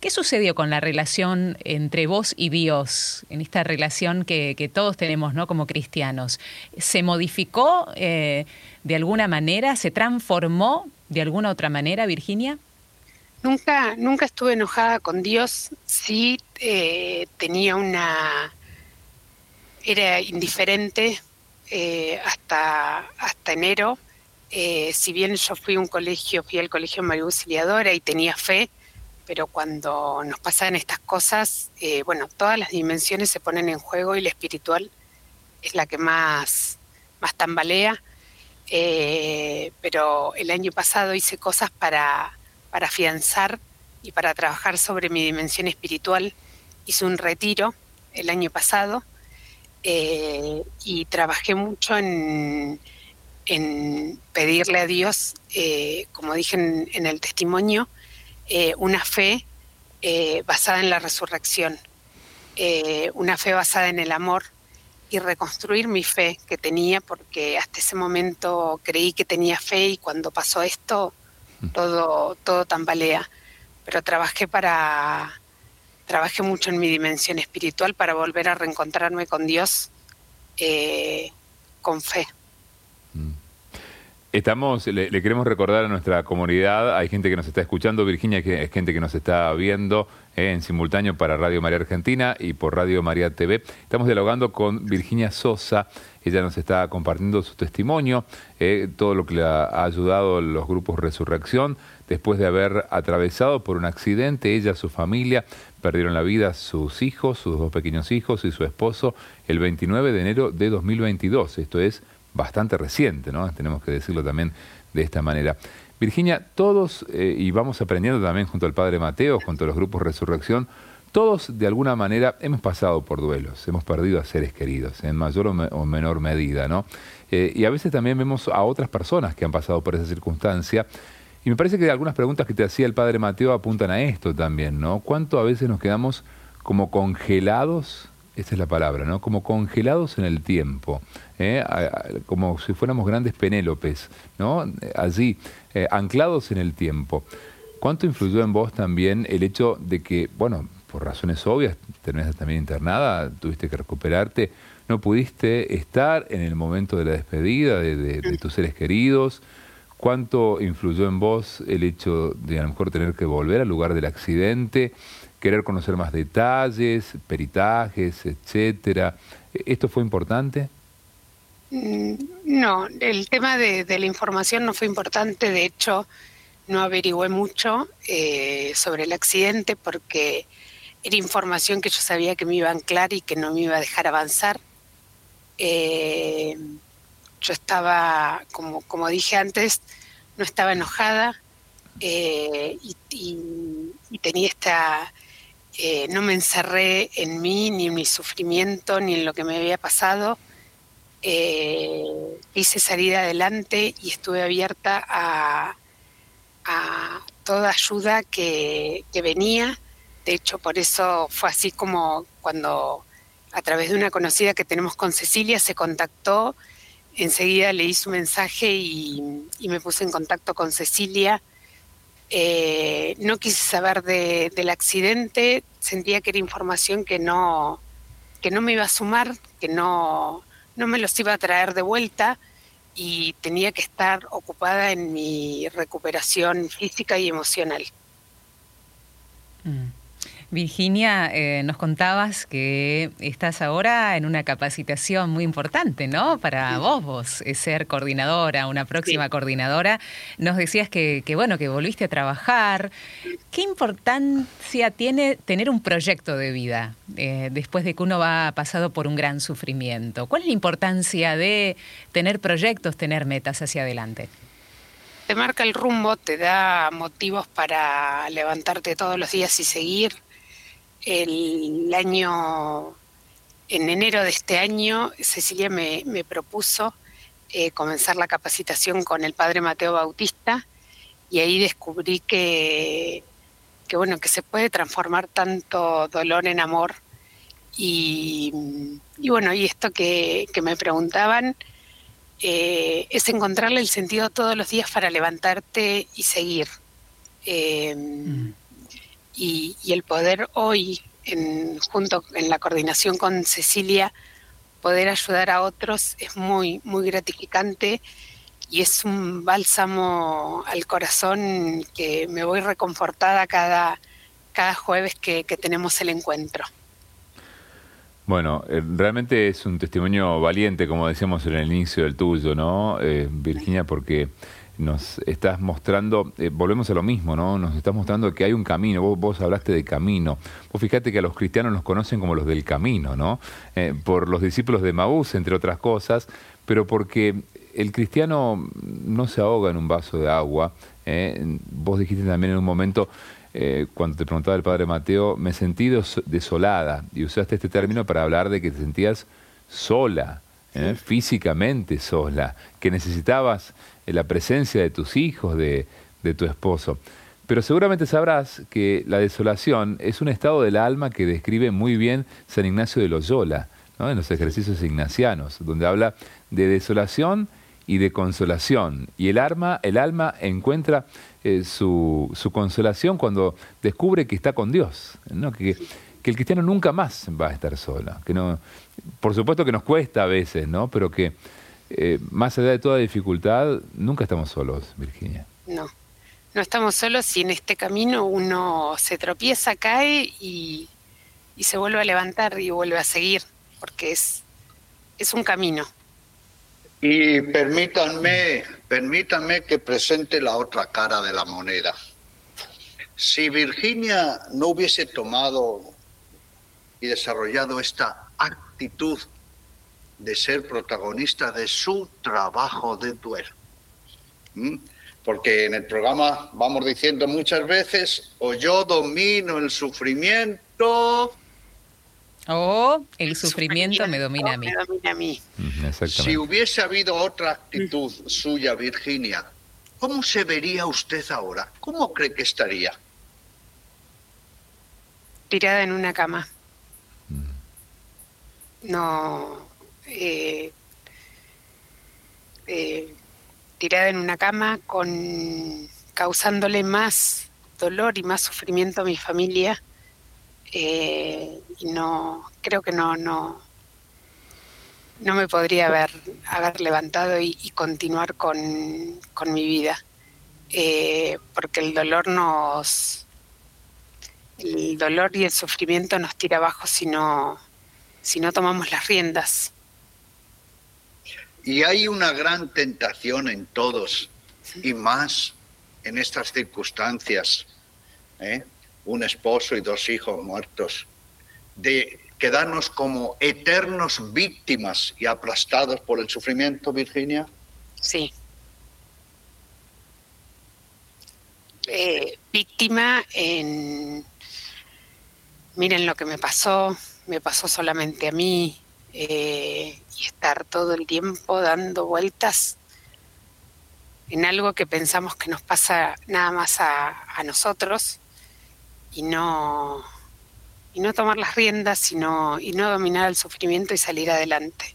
¿Qué sucedió con la relación entre vos y Dios, en esta relación que, todos tenemos ¿no? como cristianos? ¿Se modificó eh, de alguna manera? ¿Se transformó de alguna otra manera, Virginia? Nunca, nunca estuve enojada con Dios, sí eh, tenía una... era indiferente eh, hasta, hasta enero, eh, si bien yo fui un colegio, fui al colegio María Auxiliadora y tenía fe, pero cuando nos pasan estas cosas, eh, bueno, todas las dimensiones se ponen en juego y la espiritual es la que más, más tambalea. Eh, pero el año pasado hice cosas para, para afianzar y para trabajar sobre mi dimensión espiritual. Hice un retiro el año pasado y trabajé mucho en en pedirle a Dios, eh, como dije en, el testimonio, eh, una fe eh, basada en la resurrección, una fe basada en el amor y reconstruir mi fe que tenía, porque hasta ese momento creí que tenía fe y cuando pasó esto mm. todo, todo tambalea. Pero trabajé para trabajé mucho en mi dimensión espiritual para volver a reencontrarme con Dios con fe. Estamos, le, queremos recordar a nuestra comunidad, hay gente que nos está escuchando, Virginia, que es gente que nos está viendo eh, en simultáneo para Radio María Argentina y por Radio María TV. Estamos dialogando con Virginia Sosa, ella nos está compartiendo su testimonio, eh, todo lo que le ha ayudado los grupos Resurrección, después de haber atravesado por un accidente, ella, su familia, perdieron la vida sus hijos, sus dos pequeños hijos y su esposo el 29 de enero de 2022. Esto es bastante reciente, ¿no? Tenemos que decirlo también de esta manera. Virginia, todos, eh, y vamos aprendiendo también junto al Padre Mateo, junto a los grupos Resurrección, todos de alguna manera hemos pasado por duelos, hemos perdido a seres queridos, en mayor o, menor medida, ¿no? Eh, y a veces también vemos a otras personas que han pasado por esa circunstancia. Y me parece que algunas preguntas que te hacía el Padre Mateo apuntan a esto también, ¿no? ¿Cuánto a veces nos quedamos como congelados esa es la palabra, ¿no? Como congelados en el tiempo, ¿eh? como si fuéramos grandes penélopes, ¿no? Allí, eh, anclados en el tiempo. ¿Cuánto influyó en vos también el hecho de que, bueno, por razones obvias, terminaste también internada, tuviste que recuperarte, no pudiste estar en el momento de la despedida de, tus seres queridos? ¿Cuánto influyó en vos el hecho de a lo mejor tener que volver al lugar del accidente? Querer conocer más detalles, peritajes, etcétera. ¿Esto fue importante? Mm, no, el tema de, la información no fue importante. De hecho, no averigüé mucho eh, sobre el accidente porque era información que yo sabía que me iba a anclar y que no me iba a dejar avanzar. Eh, yo estaba, como, como dije antes, no estaba enojada eh, y, tenía esta eh, no me encerré en mí, ni en mi sufrimiento, ni en lo que me había pasado. Eh, hice salir adelante y estuve abierta a, toda ayuda que, venía. De hecho, por eso fue así como cuando a través de una conocida que tenemos con Cecilia se contactó, enseguida leí su mensaje y me puse en contacto con Cecilia eh, no quise saber del accidente, sentía que era información que no, que no me iba a sumar, que no, no me los iba a traer de vuelta y tenía que estar ocupada en mi recuperación física y emocional. Mm. Virginia, eh, nos contabas que estás ahora en una capacitación muy importante, ¿no? Para vos, vos, eh, ser coordinadora, una próxima coordinadora. Nos decías que, bueno, que volviste a trabajar. ¿Qué importancia tiene tener un proyecto de vida eh, después de que uno va pasado por un gran sufrimiento? ¿Cuál es la importancia de tener proyectos, tener metas hacia adelante? Te marca el rumbo, te da motivos para levantarte todos los días y seguir el año, en enero de este año, Cecilia me, propuso eh, comenzar la capacitación con el padre Mateo Bautista y ahí descubrí que, que, bueno, que se puede transformar tanto dolor en amor. Y, bueno, y esto que, me preguntaban eh, es encontrarle el sentido todos los días para levantarte y seguir. Eh, mm y, el poder hoy, en, junto en la coordinación con Cecilia, poder ayudar a otros es muy, muy gratificante y es un bálsamo al corazón que me voy reconfortada cada, cada jueves que, tenemos el encuentro. Bueno, eh, realmente es un testimonio valiente, como decíamos en el inicio del tuyo, ¿no, eh, Virginia? Porque nos estás mostrando, eh, volvemos a lo mismo, ¿no? Nos estás mostrando que hay un camino, vos, vos, hablaste de camino. Vos fíjate que a los cristianos nos conocen como los del camino, ¿no? Eh, por los discípulos de Maús, entre otras cosas, pero porque el cristiano no se ahoga en un vaso de agua. ¿eh? Vos dijiste también en un momento, cuando te preguntaba el padre Mateo, me sentí desolada, y usaste este término para hablar de que te sentías sola. Físicamente sola, que necesitabas la presencia de tus hijos, de, tu esposo. Pero seguramente sabrás que la desolación es un estado del alma que describe muy bien San Ignacio de Loyola, en los ejercicios ignacianos, donde habla de desolación y de consolación. Y el alma, el alma encuentra eh, su, consolación cuando descubre que está con Dios, que, el cristiano nunca más va a estar sola. Que no, por supuesto que nos cuesta a veces, ¿no? pero que eh, más allá de toda dificultad, nunca estamos solos, Virginia. No, no estamos solos y en este camino uno se tropieza, cae y, se vuelve a levantar y vuelve a seguir, porque es, es un camino. Y permítanme, permítanme que presente la otra cara de la moneda. Si Virginia no hubiese tomado y desarrollado esta actitud de ser protagonista de su trabajo de duelo. Porque en el programa vamos diciendo muchas veces, o yo domino el sufrimiento. O el sufrimiento, me domina a mí. a mí. Si hubiese habido otra actitud suya, Virginia, ¿cómo se vería usted ahora? ¿Cómo cree que estaría? Tirada en una cama no eh, eh, tirada en una cama con causándole más dolor y más sufrimiento a mi familia eh, y no creo que no no no me podría haber haber levantado y, continuar con, con, mi vida porque el dolor nos el dolor y el sufrimiento nos tira abajo si no si no tomamos las riendas. Y hay una gran tentación en todos, y más en estas circunstancias, ¿eh? un esposo y dos hijos muertos, de quedarnos como eternos víctimas y aplastados por el sufrimiento, Virginia. Sí. Eh, víctima en, miren lo que me pasó, me pasó solamente a mí eh, y estar todo el tiempo dando vueltas en algo que pensamos que nos pasa nada más a, nosotros y no y no tomar las riendas sino y no dominar el sufrimiento y salir adelante.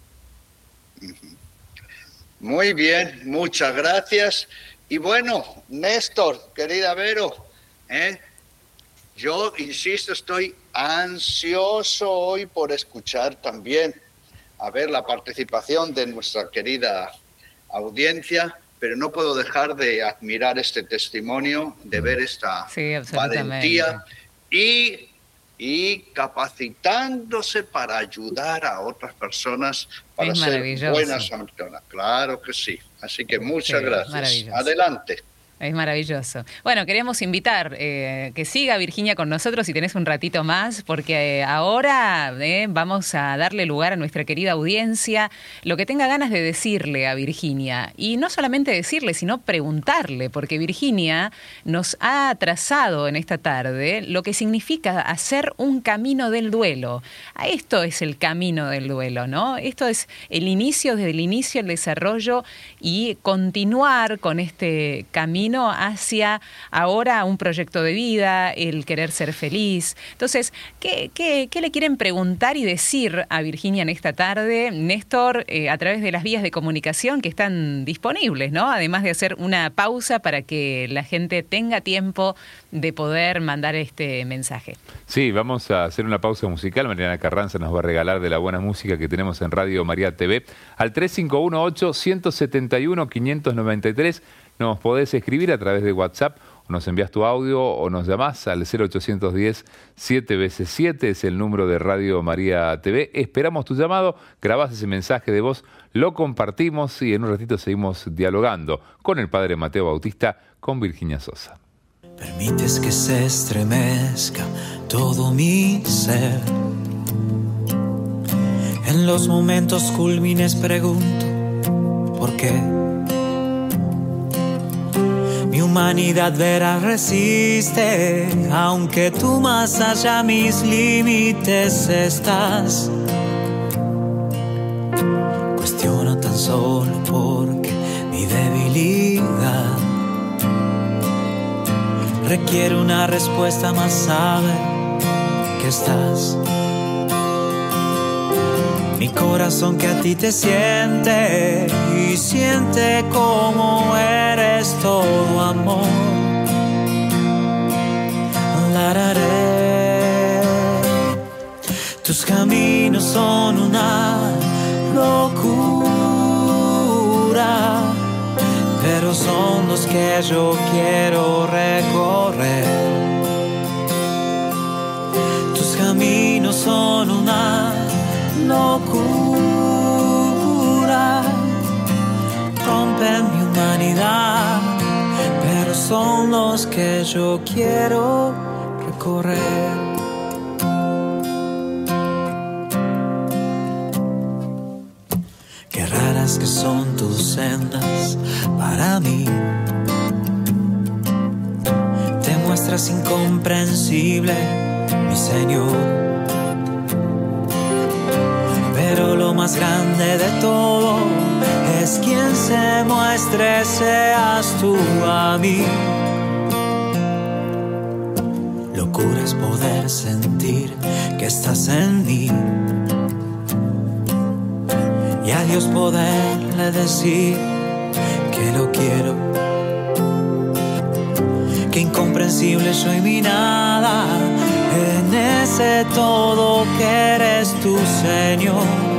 Muy bien, muchas gracias. Y bueno, Néstor, querida Vero, ¿eh? yo insisto, estoy ansioso hoy por escuchar también, a ver la participación de nuestra querida audiencia, pero no puedo dejar de admirar este testimonio, de ver esta valentía y, y capacitándose para ayudar a otras personas para ser buenas samaritanas. Claro que sí. Así que muchas gracias. Adelante. Es maravilloso. Bueno, queremos invitar eh, que siga Virginia con nosotros si tenés un ratito más, porque eh, ahora eh, vamos a darle lugar a nuestra querida audiencia lo que tenga ganas de decirle a Virginia. Y no solamente decirle, sino preguntarle, porque Virginia nos ha trazado en esta tarde lo que significa hacer un camino del duelo. Esto es el camino del duelo, ¿no? Esto es el inicio, desde el inicio, el desarrollo y continuar con este camino hacia ahora un proyecto de vida, el querer ser feliz. Entonces, ¿qué, le quieren preguntar y decir a Virginia en esta tarde, Néstor, eh, a través de las vías de comunicación que están disponibles, ¿no? Además de hacer una pausa para que la gente tenga tiempo de poder mandar este mensaje. Sí, vamos a hacer una pausa musical. Mariana Carranza nos va a regalar de la buena música que tenemos en Radio María TV al 3518 171 593 nos podés escribir a través de WhatsApp, o nos envías tu audio o nos llamás al 0810 7 veces 7 es el número de Radio María TV. Esperamos tu llamado, grabás ese mensaje de voz, lo compartimos y en un ratito seguimos dialogando con el Padre Mateo Bautista, con Virginia Sosa. Permites que se estremezca todo mi ser. En los momentos culmines pregunto, ¿por qué? Humanidad verá resiste, aunque tú más allá mis límites estás. Cuestiono tan solo porque mi debilidad requiere una respuesta más sabe que estás. Mi corazón que a ti te siente y siente como eres todo amor. Tus caminos son una locura, pero son los que yo quiero recorrer. Tus caminos son una locura rompen mi humanidad, pero son los que yo quiero recorrer. Qué raras que son tus sendas para mí. Te muestras incomprensible, mi Señor. Más grande de todo es quien se muestre, seas tú a mí. Locura es poder sentir que estás en mí. Y a Dios poderle decir que lo quiero. Que incomprensible soy mi nada en ese todo que eres tu Señor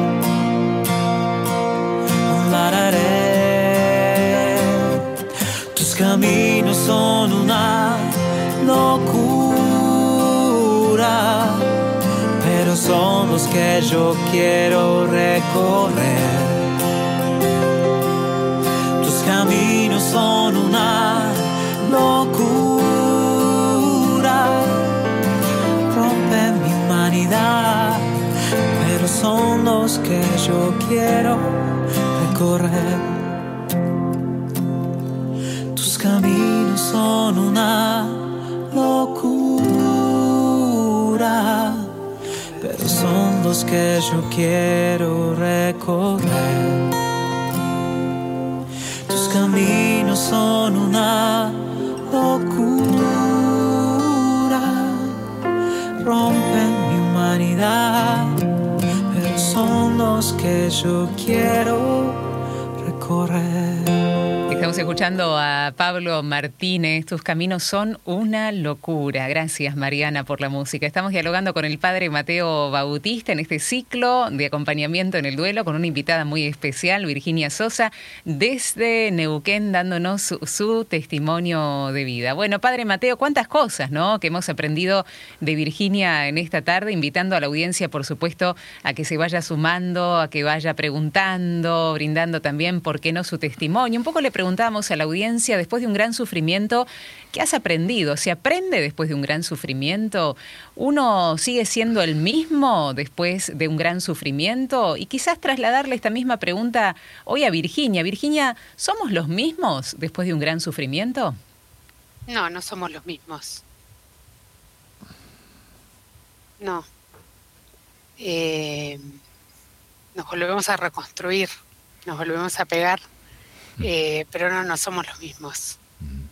tus caminos son una locura, pero son los que yo quiero recorrer. Tus caminos son una locura, rompen mi humanidad, pero son los que yo quiero correr. Tus caminos son una locura, pero son los que yo quiero recorrer. Tus caminos son una locura, rompen mi humanidad, pero son los que yo quiero correr. Estamos escuchando a Pablo Martínez. Tus caminos son una locura. Gracias, Mariana, por la música. Estamos dialogando con el padre Mateo Bautista en este ciclo de acompañamiento en el duelo con una invitada muy especial, Virginia Sosa, desde Neuquén, dándonos su, testimonio de vida. Bueno, padre Mateo, cuántas cosas, ¿no? Que hemos aprendido de Virginia en esta tarde, invitando a la audiencia, por supuesto, a que se vaya sumando, a que vaya preguntando, brindando también por ¿por qué no su testimonio? Un poco le preguntábamos a la audiencia, después de un gran sufrimiento, ¿qué has aprendido? ¿Se aprende después de un gran sufrimiento? ¿Uno sigue siendo el mismo después de un gran sufrimiento? Y quizás trasladarle esta misma pregunta hoy a Virginia. Virginia, ¿somos los mismos después de un gran sufrimiento? No, no somos los mismos. No. Eh, nos volvemos a reconstruir nos volvemos a pegar. Eh, pero no, no somos los mismos. Mm.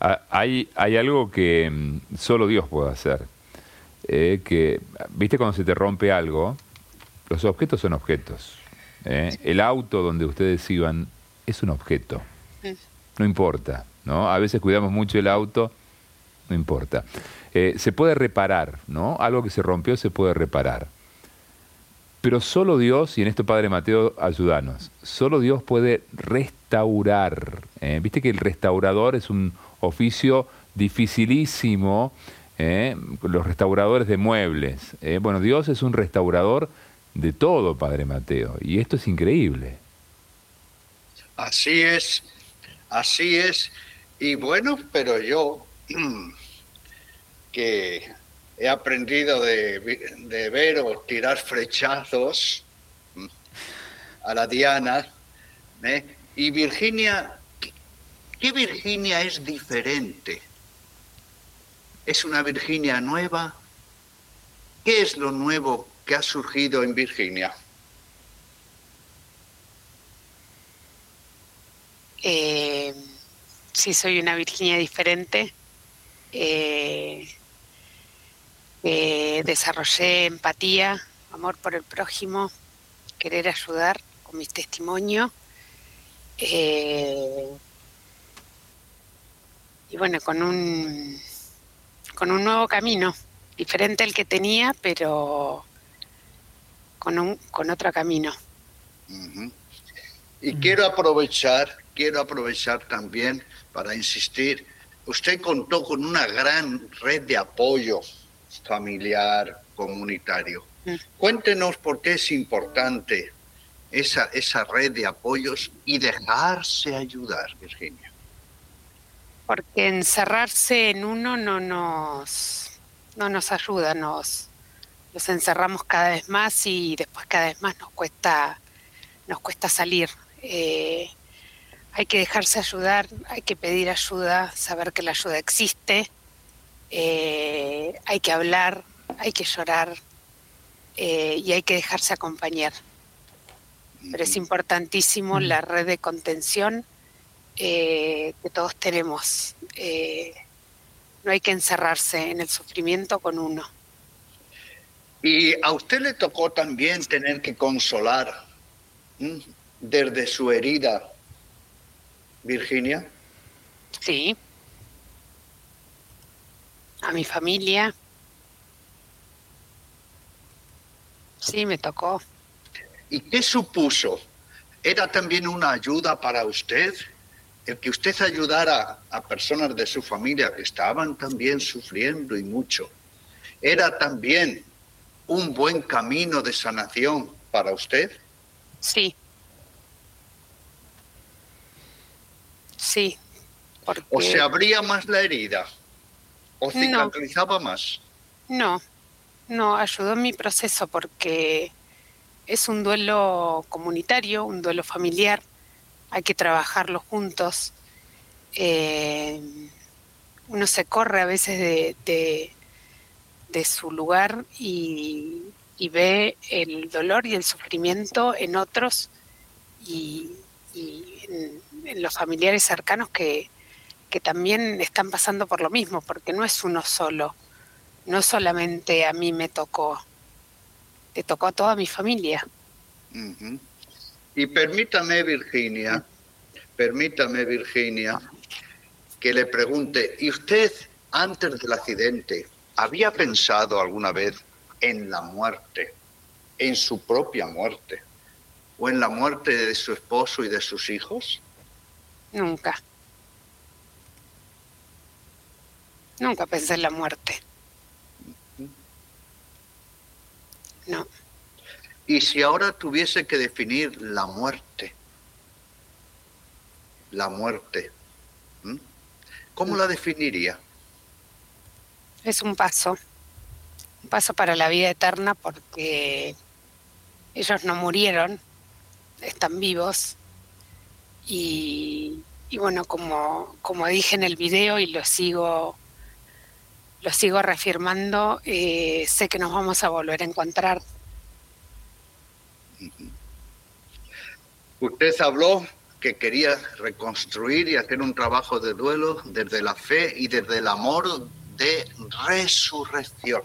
Ah, hay, hay algo que mm, solo Dios puede hacer. Eh, que, viste, cuando se te rompe algo, los objetos son objetos. Eh. El auto donde ustedes iban es un objeto. No importa, ¿no? A veces cuidamos mucho el auto, no importa. se puede reparar, ¿no? Algo que se rompió se puede reparar. Pero solo Dios, y en esto Padre Mateo, ayúdanos, solo Dios puede restaurar. ¿eh? Viste que el restaurador es un oficio dificilísimo, ¿eh? los restauradores de muebles. ¿eh? Bueno, Dios es un restaurador de todo, Padre Mateo, y esto es increíble. Así es, así es. Y bueno, pero yo [CLEARS THROAT] que he aprendido de, ver o tirar flechazos mm, a la Diana. ¿eh? Y Virginia, ¿qué Virginia es diferente? ¿Es una Virginia nueva? ¿Qué es lo nuevo que ha surgido en Virginia? Eh, sí, soy una Virginia diferente. Eh, eh, desarrollé empatía, amor por el prójimo, querer ayudar con mi testimonio. Eh, y bueno, con un, con un nuevo camino, diferente al que tenía, pero con, un, con otro camino. Y quiero aprovechar, quiero aprovechar también para insistir, usted contó con una gran red de apoyo familiar, comunitario. Mm. Cuéntenos por qué es importante esa, esa red de apoyos y dejarse ayudar, Virginia. Porque encerrarse en uno no nos, no nos ayuda, nos, nos encerramos cada vez más y después cada vez más nos cuesta, nos cuesta salir. Eh, hay que dejarse ayudar, hay que pedir ayuda, saber que la ayuda existe, eh, hay que hablar, hay que llorar eh, y hay que dejarse acompañar. Pero es importantísimo la red de contención que todos tenemos. no hay que encerrarse en el sufrimiento con uno. Y a usted le tocó también tener que consolar desde su herida, Virginia. Sí. A mi familia. Sí, me tocó. ¿Y qué supuso? ¿Era también una ayuda para usted? El que usted ayudara a personas de su familia que estaban también sufriendo y mucho. ¿Era también un buen camino de sanación para usted? Sí. Sí. ¿O se abría más la herida? ¿O cicatrizaba más? No, no, ayudó en mi proceso porque es un duelo comunitario, un duelo familiar, hay que trabajarlo juntos. Eh, uno se corre a veces de de su lugar y, ve el dolor y el sufrimiento en otros y, en, los familiares cercanos que, que también están pasando por lo mismo, porque no es uno solo, no solamente a mí me tocó, te tocó a toda mi familia. Y permítame, Virginia, permítame, Virginia, que le pregunte, ¿y usted antes del accidente ¿Había pensado alguna vez en la muerte, en su propia muerte, o en la muerte de su esposo y de sus hijos? Nunca. Nunca pensé en la muerte. No. ¿Y si ahora tuviese que definir la muerte? La muerte. ¿Cómo la definiría? es un paso, un paso para la vida eterna porque ellos no murieron, están vivos y, bueno, como, como dije en el video y lo sigo, lo sigo reafirmando, eh, sé que nos vamos a volver a encontrar. Usted habló que quería reconstruir y hacer un trabajo de duelo desde la fe y desde el amor de resurrección.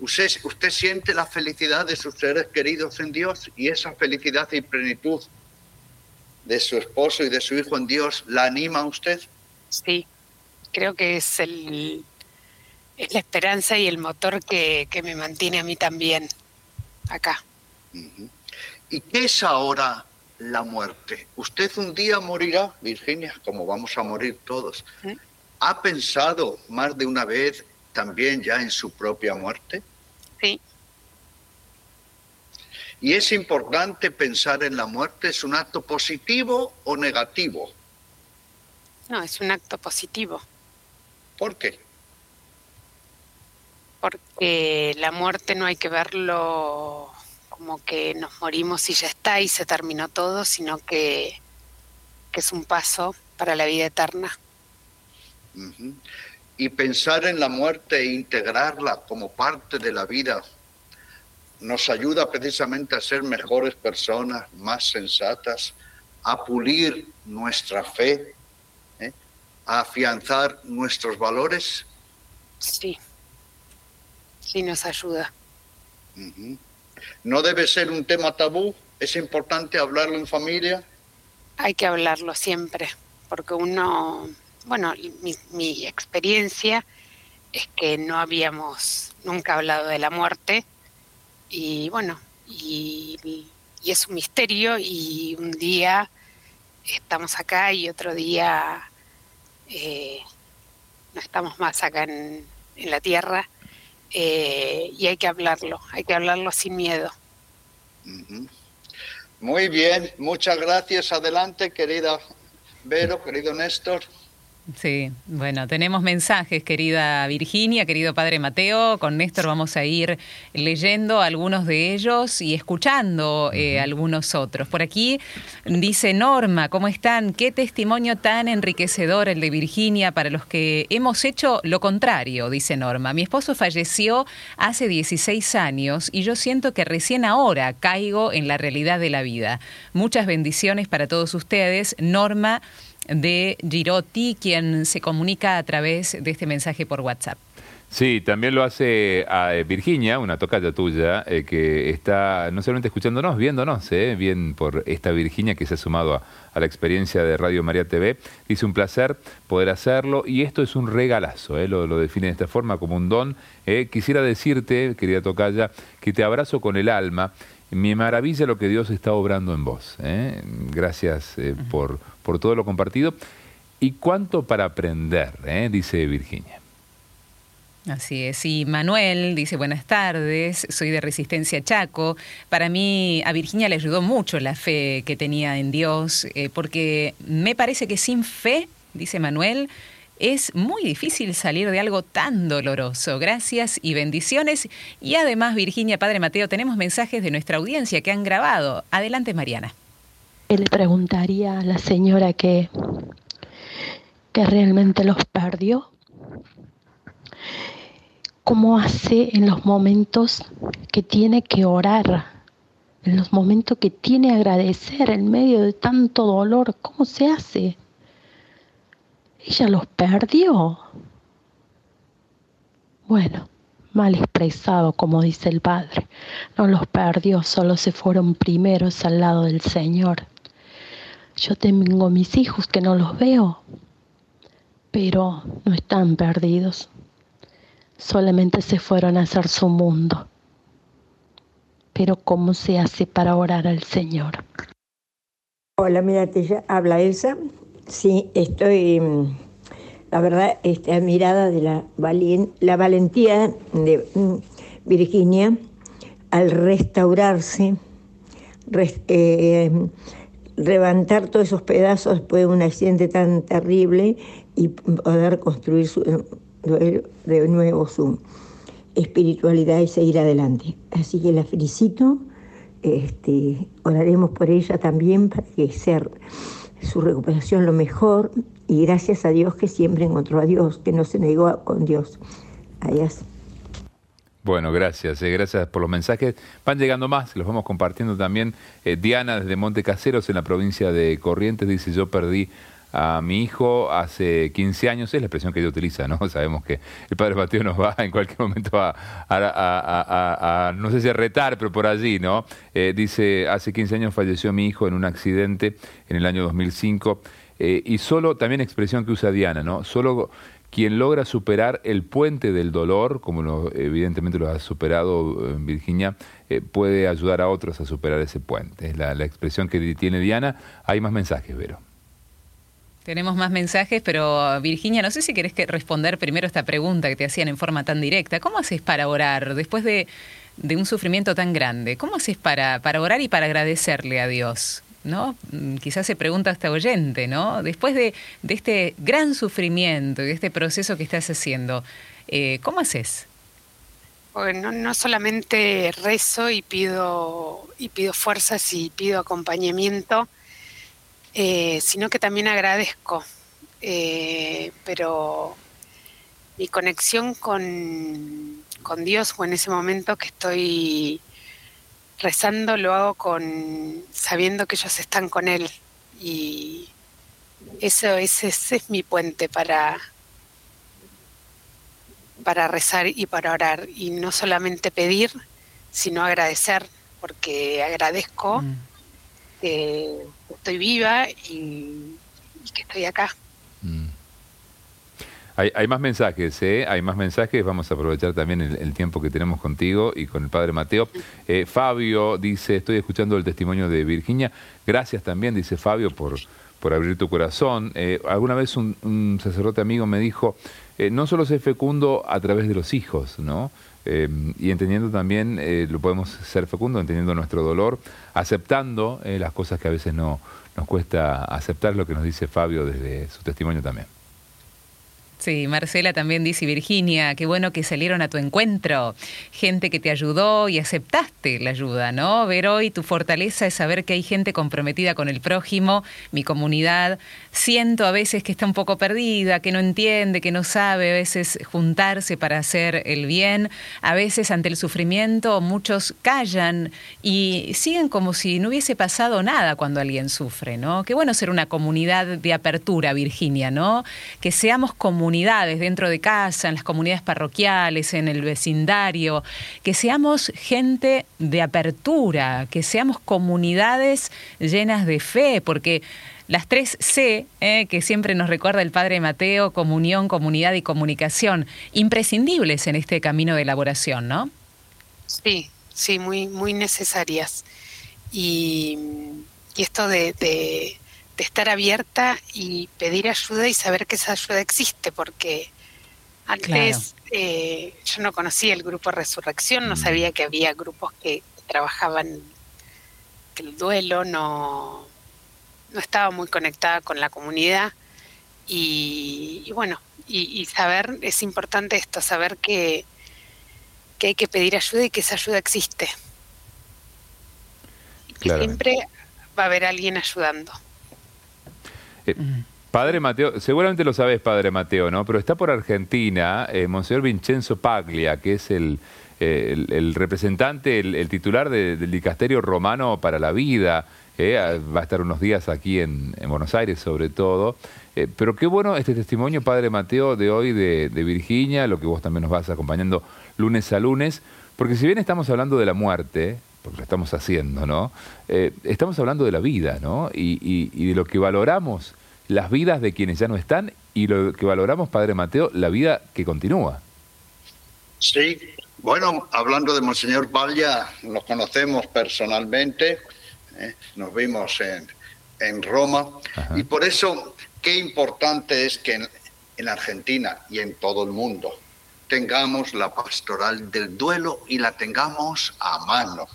Usted, usted siente la felicidad de sus seres queridos en Dios y esa felicidad y plenitud de su esposo y de su hijo en Dios, ¿la anima a usted? Sí, creo que es, el, es [LAUGHS] la esperanza y el motor que, que me mantiene a mí también acá. ¿Y qué es ahora la muerte? Usted un día morirá, Virginia, como vamos a morir todos. ¿Mm? ¿Ha pensado más de una vez también ya en su propia muerte? Sí. Y es importante pensar en la muerte, ¿es un acto positivo o negativo? No, es un acto positivo. ¿Por qué? Porque la muerte no hay que verlo como que nos morimos y ya está y se terminó todo, sino que, que es un paso para la vida eterna. Y pensar en la muerte e integrarla como parte de la vida nos ayuda precisamente a ser mejores personas, más sensatas, a pulir nuestra fe, ¿eh? a afianzar nuestros valores. Sí, sí nos ayuda. ¿No debe ser un tema tabú? ¿Es importante hablarlo en familia? Hay que hablarlo siempre, porque uno bueno, mi, experiencia es que no habíamos nunca hablado de la muerte y bueno, y, es un misterio y un día estamos acá y otro día eh, no estamos más acá en, la tierra eh, y hay que hablarlo, hay que hablarlo sin miedo. Muy bien, muchas gracias. Adelante, querida Vero, querido Néstor. Sí, bueno, tenemos mensajes, querida Virginia, querido padre Mateo. Con Néstor vamos a ir leyendo algunos de ellos y escuchando eh, algunos otros. Por aquí dice Norma, ¿cómo están? Qué testimonio tan enriquecedor el de Virginia para los que hemos hecho lo contrario, dice Norma. Mi esposo falleció hace 16 años y yo siento que recién ahora caigo en la realidad de la vida. Muchas bendiciones para todos ustedes. Norma de Girotti, quien se comunica a través de este mensaje por WhatsApp. Sí, también lo hace a eh, Virginia, una tocaya tuya, eh, que está no solamente escuchándonos, viéndonos, eh, bien por esta Virginia que se ha sumado a, la experiencia de Radio María TV. Dice un placer poder hacerlo y esto es un regalazo, lo, lo, define de esta forma como un don. quisiera decirte, querida tocaya, que te abrazo con el alma. Me maravilla lo que Dios está obrando en vos. Gracias por, por todo lo compartido. ¿Y cuánto para aprender? Dice Virginia. Así es. Y Manuel dice, buenas tardes, soy de Resistencia Chaco. Para mí, a Virginia le ayudó mucho la fe que tenía en Dios, eh, porque me parece que sin fe, dice Manuel, es muy difícil salir de algo tan doloroso. Gracias y bendiciones. Y además, Virginia, Padre Mateo, tenemos mensajes de nuestra audiencia que han grabado. Adelante, Mariana. Le preguntaría a la señora que, que realmente los perdió cómo hace en los momentos que tiene que orar, en los momentos que tiene que agradecer en medio de tanto dolor, ¿cómo se hace? Ella los perdió. Bueno, mal expresado, como dice el Padre. No los perdió, solo se fueron primeros al lado del Señor. Yo tengo mis hijos que no los veo, pero no están perdidos solamente se fueron a hacer su mundo. Pero ¿cómo se hace para orar al Señor? Hola, mira, te habla Elsa. Sí, estoy, mm, la verdad, este, admirada de la, la valentía de mm, Virginia al restaurarse, eh, levantar todos esos pedazos después de un accidente tan terrible y poder construir su, de nuevo su espiritualidad y seguir adelante. Así que la felicito, este, oraremos por ella también para que sea su recuperación lo mejor y gracias a Dios que siempre encontró a Dios, que no se negó con Dios. Adiós. Bueno, gracias, eh, gracias por los mensajes. Van llegando más, los vamos compartiendo también. Eh, Diana desde Monte Caseros en la provincia de Corrientes dice, yo perdí a mi hijo hace 15 años, es la expresión que ella utiliza, ¿no? [LAUGHS] Sabemos que el padre Mateo nos va en cualquier momento a, no sé si a retar, pero por allí, ¿no? Eh, dice, hace 15 años falleció mi hijo en un accidente en el año 2005, eh, y solo, también expresión que usa Diana, ¿no? Solo quien logra superar el puente del dolor, como lo, evidentemente lo ha superado en Virginia, eh, puede ayudar a otros a superar ese puente. Es la, expresión que tiene Diana. Hay más mensajes, Vero. Tenemos más mensajes, pero Virginia, no sé si querés que responder primero esta pregunta que te hacían en forma tan directa. ¿Cómo haces para orar después de, un sufrimiento tan grande? ¿Cómo haces para orar y para agradecerle a Dios? ¿No? Mm, quizás se pregunta esta oyente, ¿no? Después de, este gran sufrimiento y de este proceso que estás haciendo, eh, ¿cómo haces? Bueno, no solamente rezo y pido, y pido fuerzas y pido acompañamiento, eh, sino que también agradezco. Eh, pero mi conexión con, con, Dios o en ese momento que estoy rezando lo hago con sabiendo que ellos están con Él. Y eso ese, es mi puente para para rezar y para orar. Y no solamente pedir sino agradecer porque agradezco mm. que estoy viva y, que estoy acá. Mm. Hay, más mensajes, ¿eh? hay más mensajes. Vamos a aprovechar también el, tiempo que tenemos contigo y con el padre Mateo. Eh, Fabio dice: Estoy escuchando el testimonio de Virginia. Gracias también, dice Fabio, por, por abrir tu corazón. Eh, alguna vez un, sacerdote amigo me dijo: eh, No solo ser fecundo a través de los hijos, ¿no? Y entendiendo también, lo podemos ser fecundo, entendiendo nuestro dolor, aceptando las cosas que a veces no nos cuesta aceptar, lo que nos dice Fabio desde su testimonio también. Sí, Marcela también dice, Virginia, qué bueno que salieron a tu encuentro. Gente que te ayudó y aceptaste la ayuda, ¿no? Ver hoy tu fortaleza es saber que hay gente comprometida con el prójimo, mi comunidad. Siento a veces que está un poco perdida, que no entiende, que no sabe a veces juntarse para hacer el bien. A veces ante el sufrimiento muchos callan y siguen como si no hubiese pasado nada cuando alguien sufre, ¿no? Qué bueno ser una comunidad de apertura, Virginia, ¿no? Que seamos comunidad comunidades dentro de casa, en las comunidades parroquiales, en el vecindario, que seamos gente de apertura, que seamos comunidades llenas de fe, porque las tres C, eh, que siempre nos recuerda el Padre Mateo, comunión, comunidad y comunicación, imprescindibles en este camino de elaboración, ¿no? Sí, sí, muy, muy necesarias. Y, esto de de estar abierta y pedir ayuda y saber que esa ayuda existe, porque antes eh, yo no conocía el grupo Resurrección, no mm. sabía que había grupos que trabajaban que el duelo, no, no estaba muy conectada con la comunidad y, bueno, y, saber, es importante esto, saber que, que hay que pedir ayuda y que esa ayuda existe. Y siempre va a haber alguien ayudando. Eh, padre Mateo, seguramente lo sabes, Padre Mateo, ¿no? Pero está por Argentina eh, Monseñor Vincenzo Paglia, que es el, el, representante, el, titular del dicasterio romano para la vida. Eh, va a estar unos días aquí en, Buenos Aires, sobre todo. pero qué bueno este testimonio, Padre Mateo, de hoy de, Virginia, lo que vos también nos vas acompañando lunes a lunes. Porque si bien estamos hablando de la muerte, porque lo estamos haciendo, ¿no? estamos hablando de la vida, ¿no? Y de lo que valoramos las vidas de quienes ya no están y lo que valoramos, Padre Mateo, la vida que continúa. Sí, bueno, hablando de Monseñor Paglia, nos conocemos personalmente, ¿eh? nos vimos en, en Roma, y por eso qué importante es que en, Argentina y en todo el mundo tengamos la pastoral del duelo y la tengamos a mano,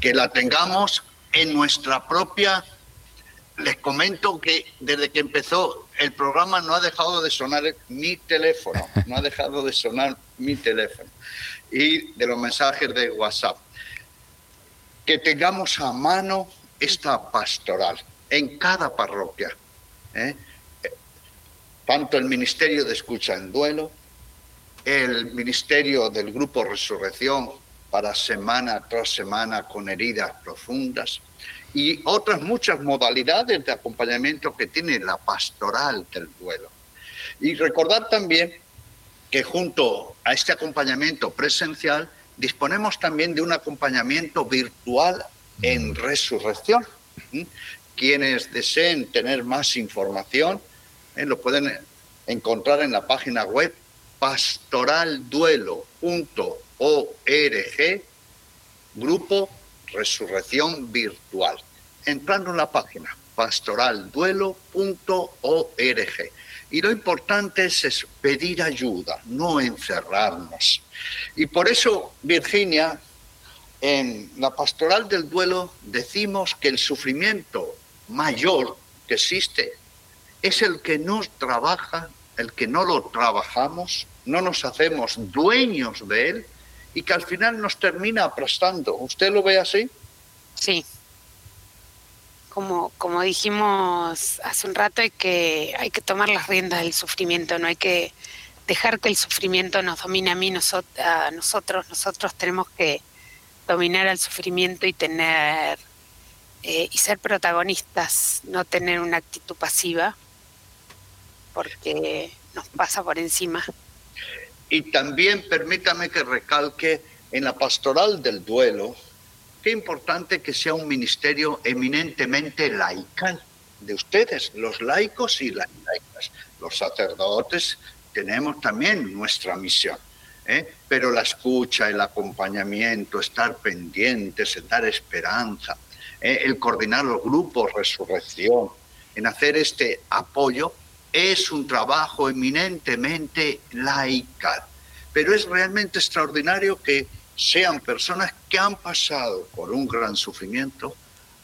que la tengamos en nuestra propia les comento que desde que empezó el programa no ha dejado de sonar mi teléfono, [LAUGHS] no ha dejado de sonar mi teléfono y de los mensajes de WhatsApp. Que tengamos a mano esta pastoral en cada parroquia. ¿eh? Tanto el Ministerio de Escucha en Duelo, el Ministerio del Grupo Resurrección para semana tras semana con heridas profundas, y otras muchas modalidades de acompañamiento que tiene la pastoral del duelo. Y recordar también que junto a este acompañamiento presencial disponemos también de un acompañamiento virtual en resurrección. Quienes deseen tener más información eh, lo pueden encontrar en la página web pastoralduelo.org, grupo resurrección virtual. Entrando en la página pastoralduelo.org. Y lo importante es, pedir ayuda, no encerrarnos. Y por eso, Virginia, en la pastoral del duelo decimos que el sufrimiento mayor que existe es el que no trabaja, el que no lo trabajamos, no nos hacemos dueños de él y que al final nos termina aplastando. ¿Usted lo ve así? Sí. Como, como dijimos hace un rato, hay que, hay que tomar las riendas del sufrimiento, no hay que dejar que el sufrimiento nos domine a mí, a nosotros. Nosotros tenemos que dominar al sufrimiento y tener eh, y ser protagonistas, no tener una actitud pasiva, porque nos pasa por encima. Y también permítame que recalque en la pastoral del duelo, qué importante que sea un ministerio eminentemente laical de ustedes, los laicos y las laicas. Los sacerdotes tenemos también nuestra misión, ¿eh? pero la escucha, el acompañamiento, estar pendientes, dar esperanza, ¿eh? el coordinar los grupos, resurrección, en hacer este apoyo, es un trabajo eminentemente laical. Pero es realmente extraordinario que sean personas que han pasado por un gran sufrimiento,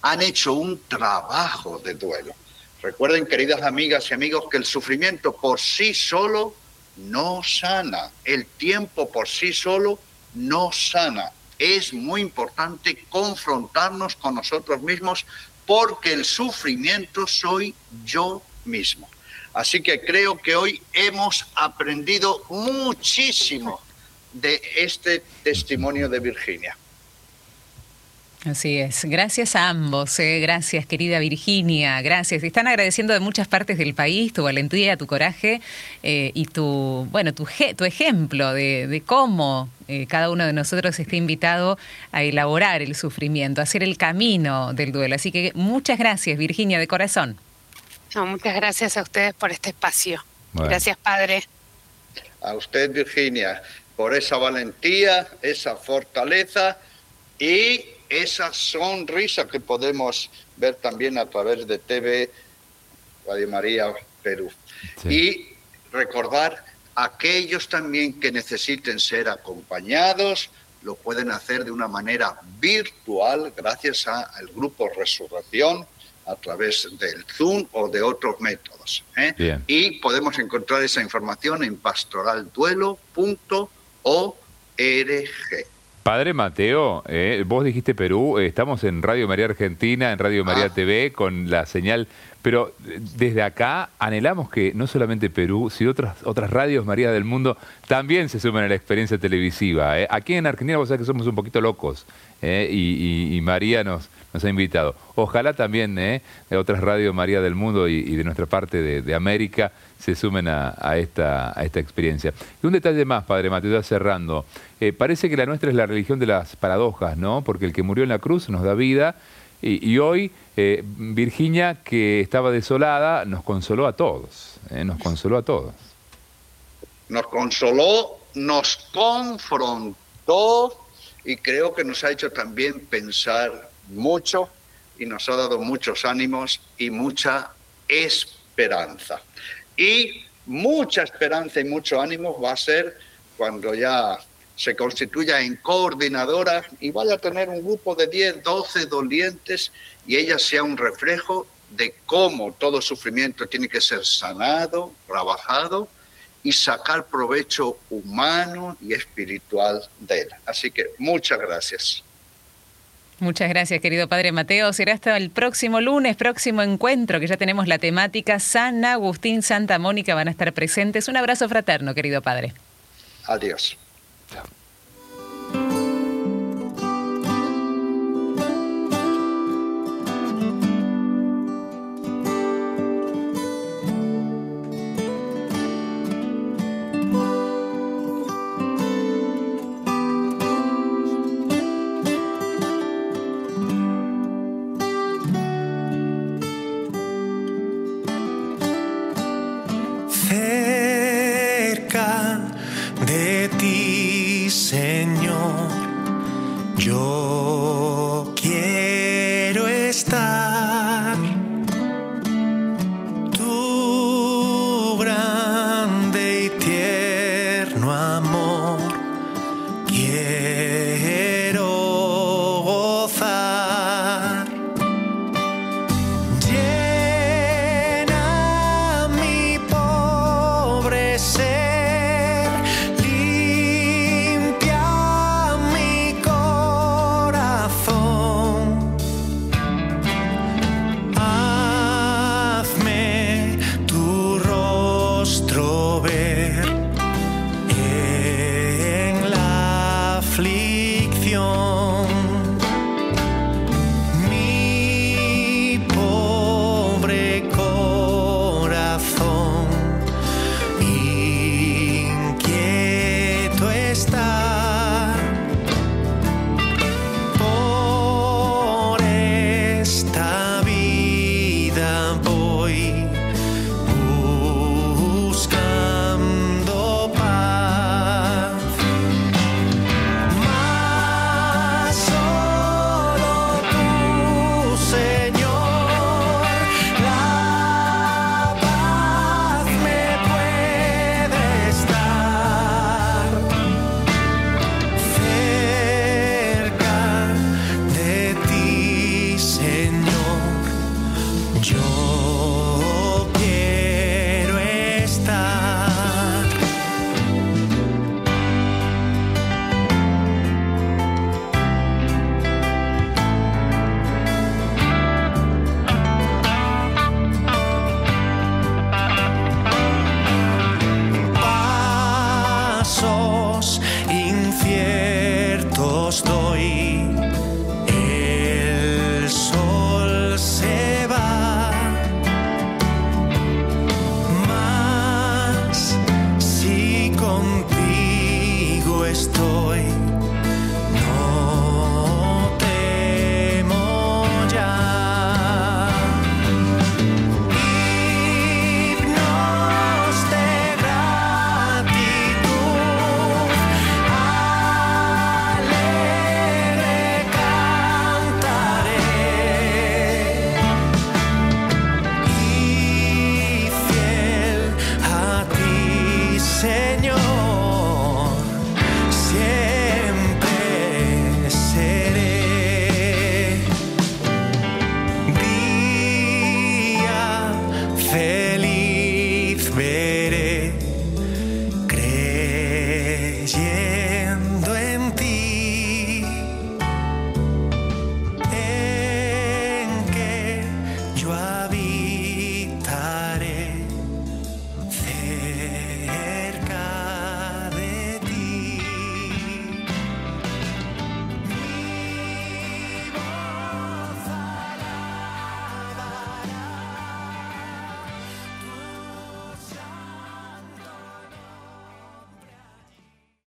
han hecho un trabajo de duelo. Recuerden, queridas amigas y amigos, que el sufrimiento por sí solo no sana. El tiempo por sí solo no sana. Es muy importante confrontarnos con nosotros mismos porque el sufrimiento soy yo mismo. Así que creo que hoy hemos aprendido muchísimo de este testimonio de Virginia. Así es. Gracias a ambos. Eh. Gracias, querida Virginia. Gracias. Están agradeciendo de muchas partes del país tu valentía, tu coraje eh, y tu, bueno, tu, tu ejemplo de, cómo eh, cada uno de nosotros está invitado a elaborar el sufrimiento, a hacer el camino del duelo. Así que muchas gracias, Virginia, de corazón. Muchas gracias a ustedes por este espacio. Gracias, Padre. A usted, Virginia, por esa valentía, esa fortaleza y esa sonrisa que podemos ver también a través de TV Radio María Perú. Y recordar aquellos también que necesiten ser acompañados, lo pueden hacer de una manera virtual gracias al grupo Resurrección a través del Zoom o de otros métodos. ¿eh? Y podemos encontrar esa información en pastoralduelo.org. Padre Mateo, eh, vos dijiste Perú, eh, estamos en Radio María Argentina, en Radio María ah. TV, con la señal, pero desde acá anhelamos que no solamente Perú, sino otras, otras radios María del mundo también se sumen a la experiencia televisiva. Aquí en Argentina vos sabés que somos un poquito locos y, María nos, nos ha invitado. Ojalá también de otras radios María del mundo y, de nuestra parte de, América se sumen a, esta, a esta experiencia. Y un detalle más, Padre Mateo, ya cerrando. Eh, parece que la nuestra es la religión de las paradojas, ¿no? Porque el que murió en la cruz nos da vida y, hoy eh, Virginia, que estaba desolada, nos consoló a todos, ¿eh? nos consoló a todos. Nos consoló, nos confrontó y creo que nos ha hecho también pensar mucho y nos ha dado muchos ánimos y mucha esperanza. Y mucha esperanza y mucho ánimo va a ser cuando ya se constituya en coordinadora y vaya a tener un grupo de 10, 12 dolientes y ella sea un reflejo de cómo todo sufrimiento tiene que ser sanado, trabajado y sacar provecho humano y espiritual de él. Así que muchas gracias. Muchas gracias, querido Padre Mateo. Será hasta el próximo lunes, próximo encuentro, que ya tenemos la temática San Agustín, Santa Mónica van a estar presentes. Un abrazo fraterno, querido Padre. Adiós.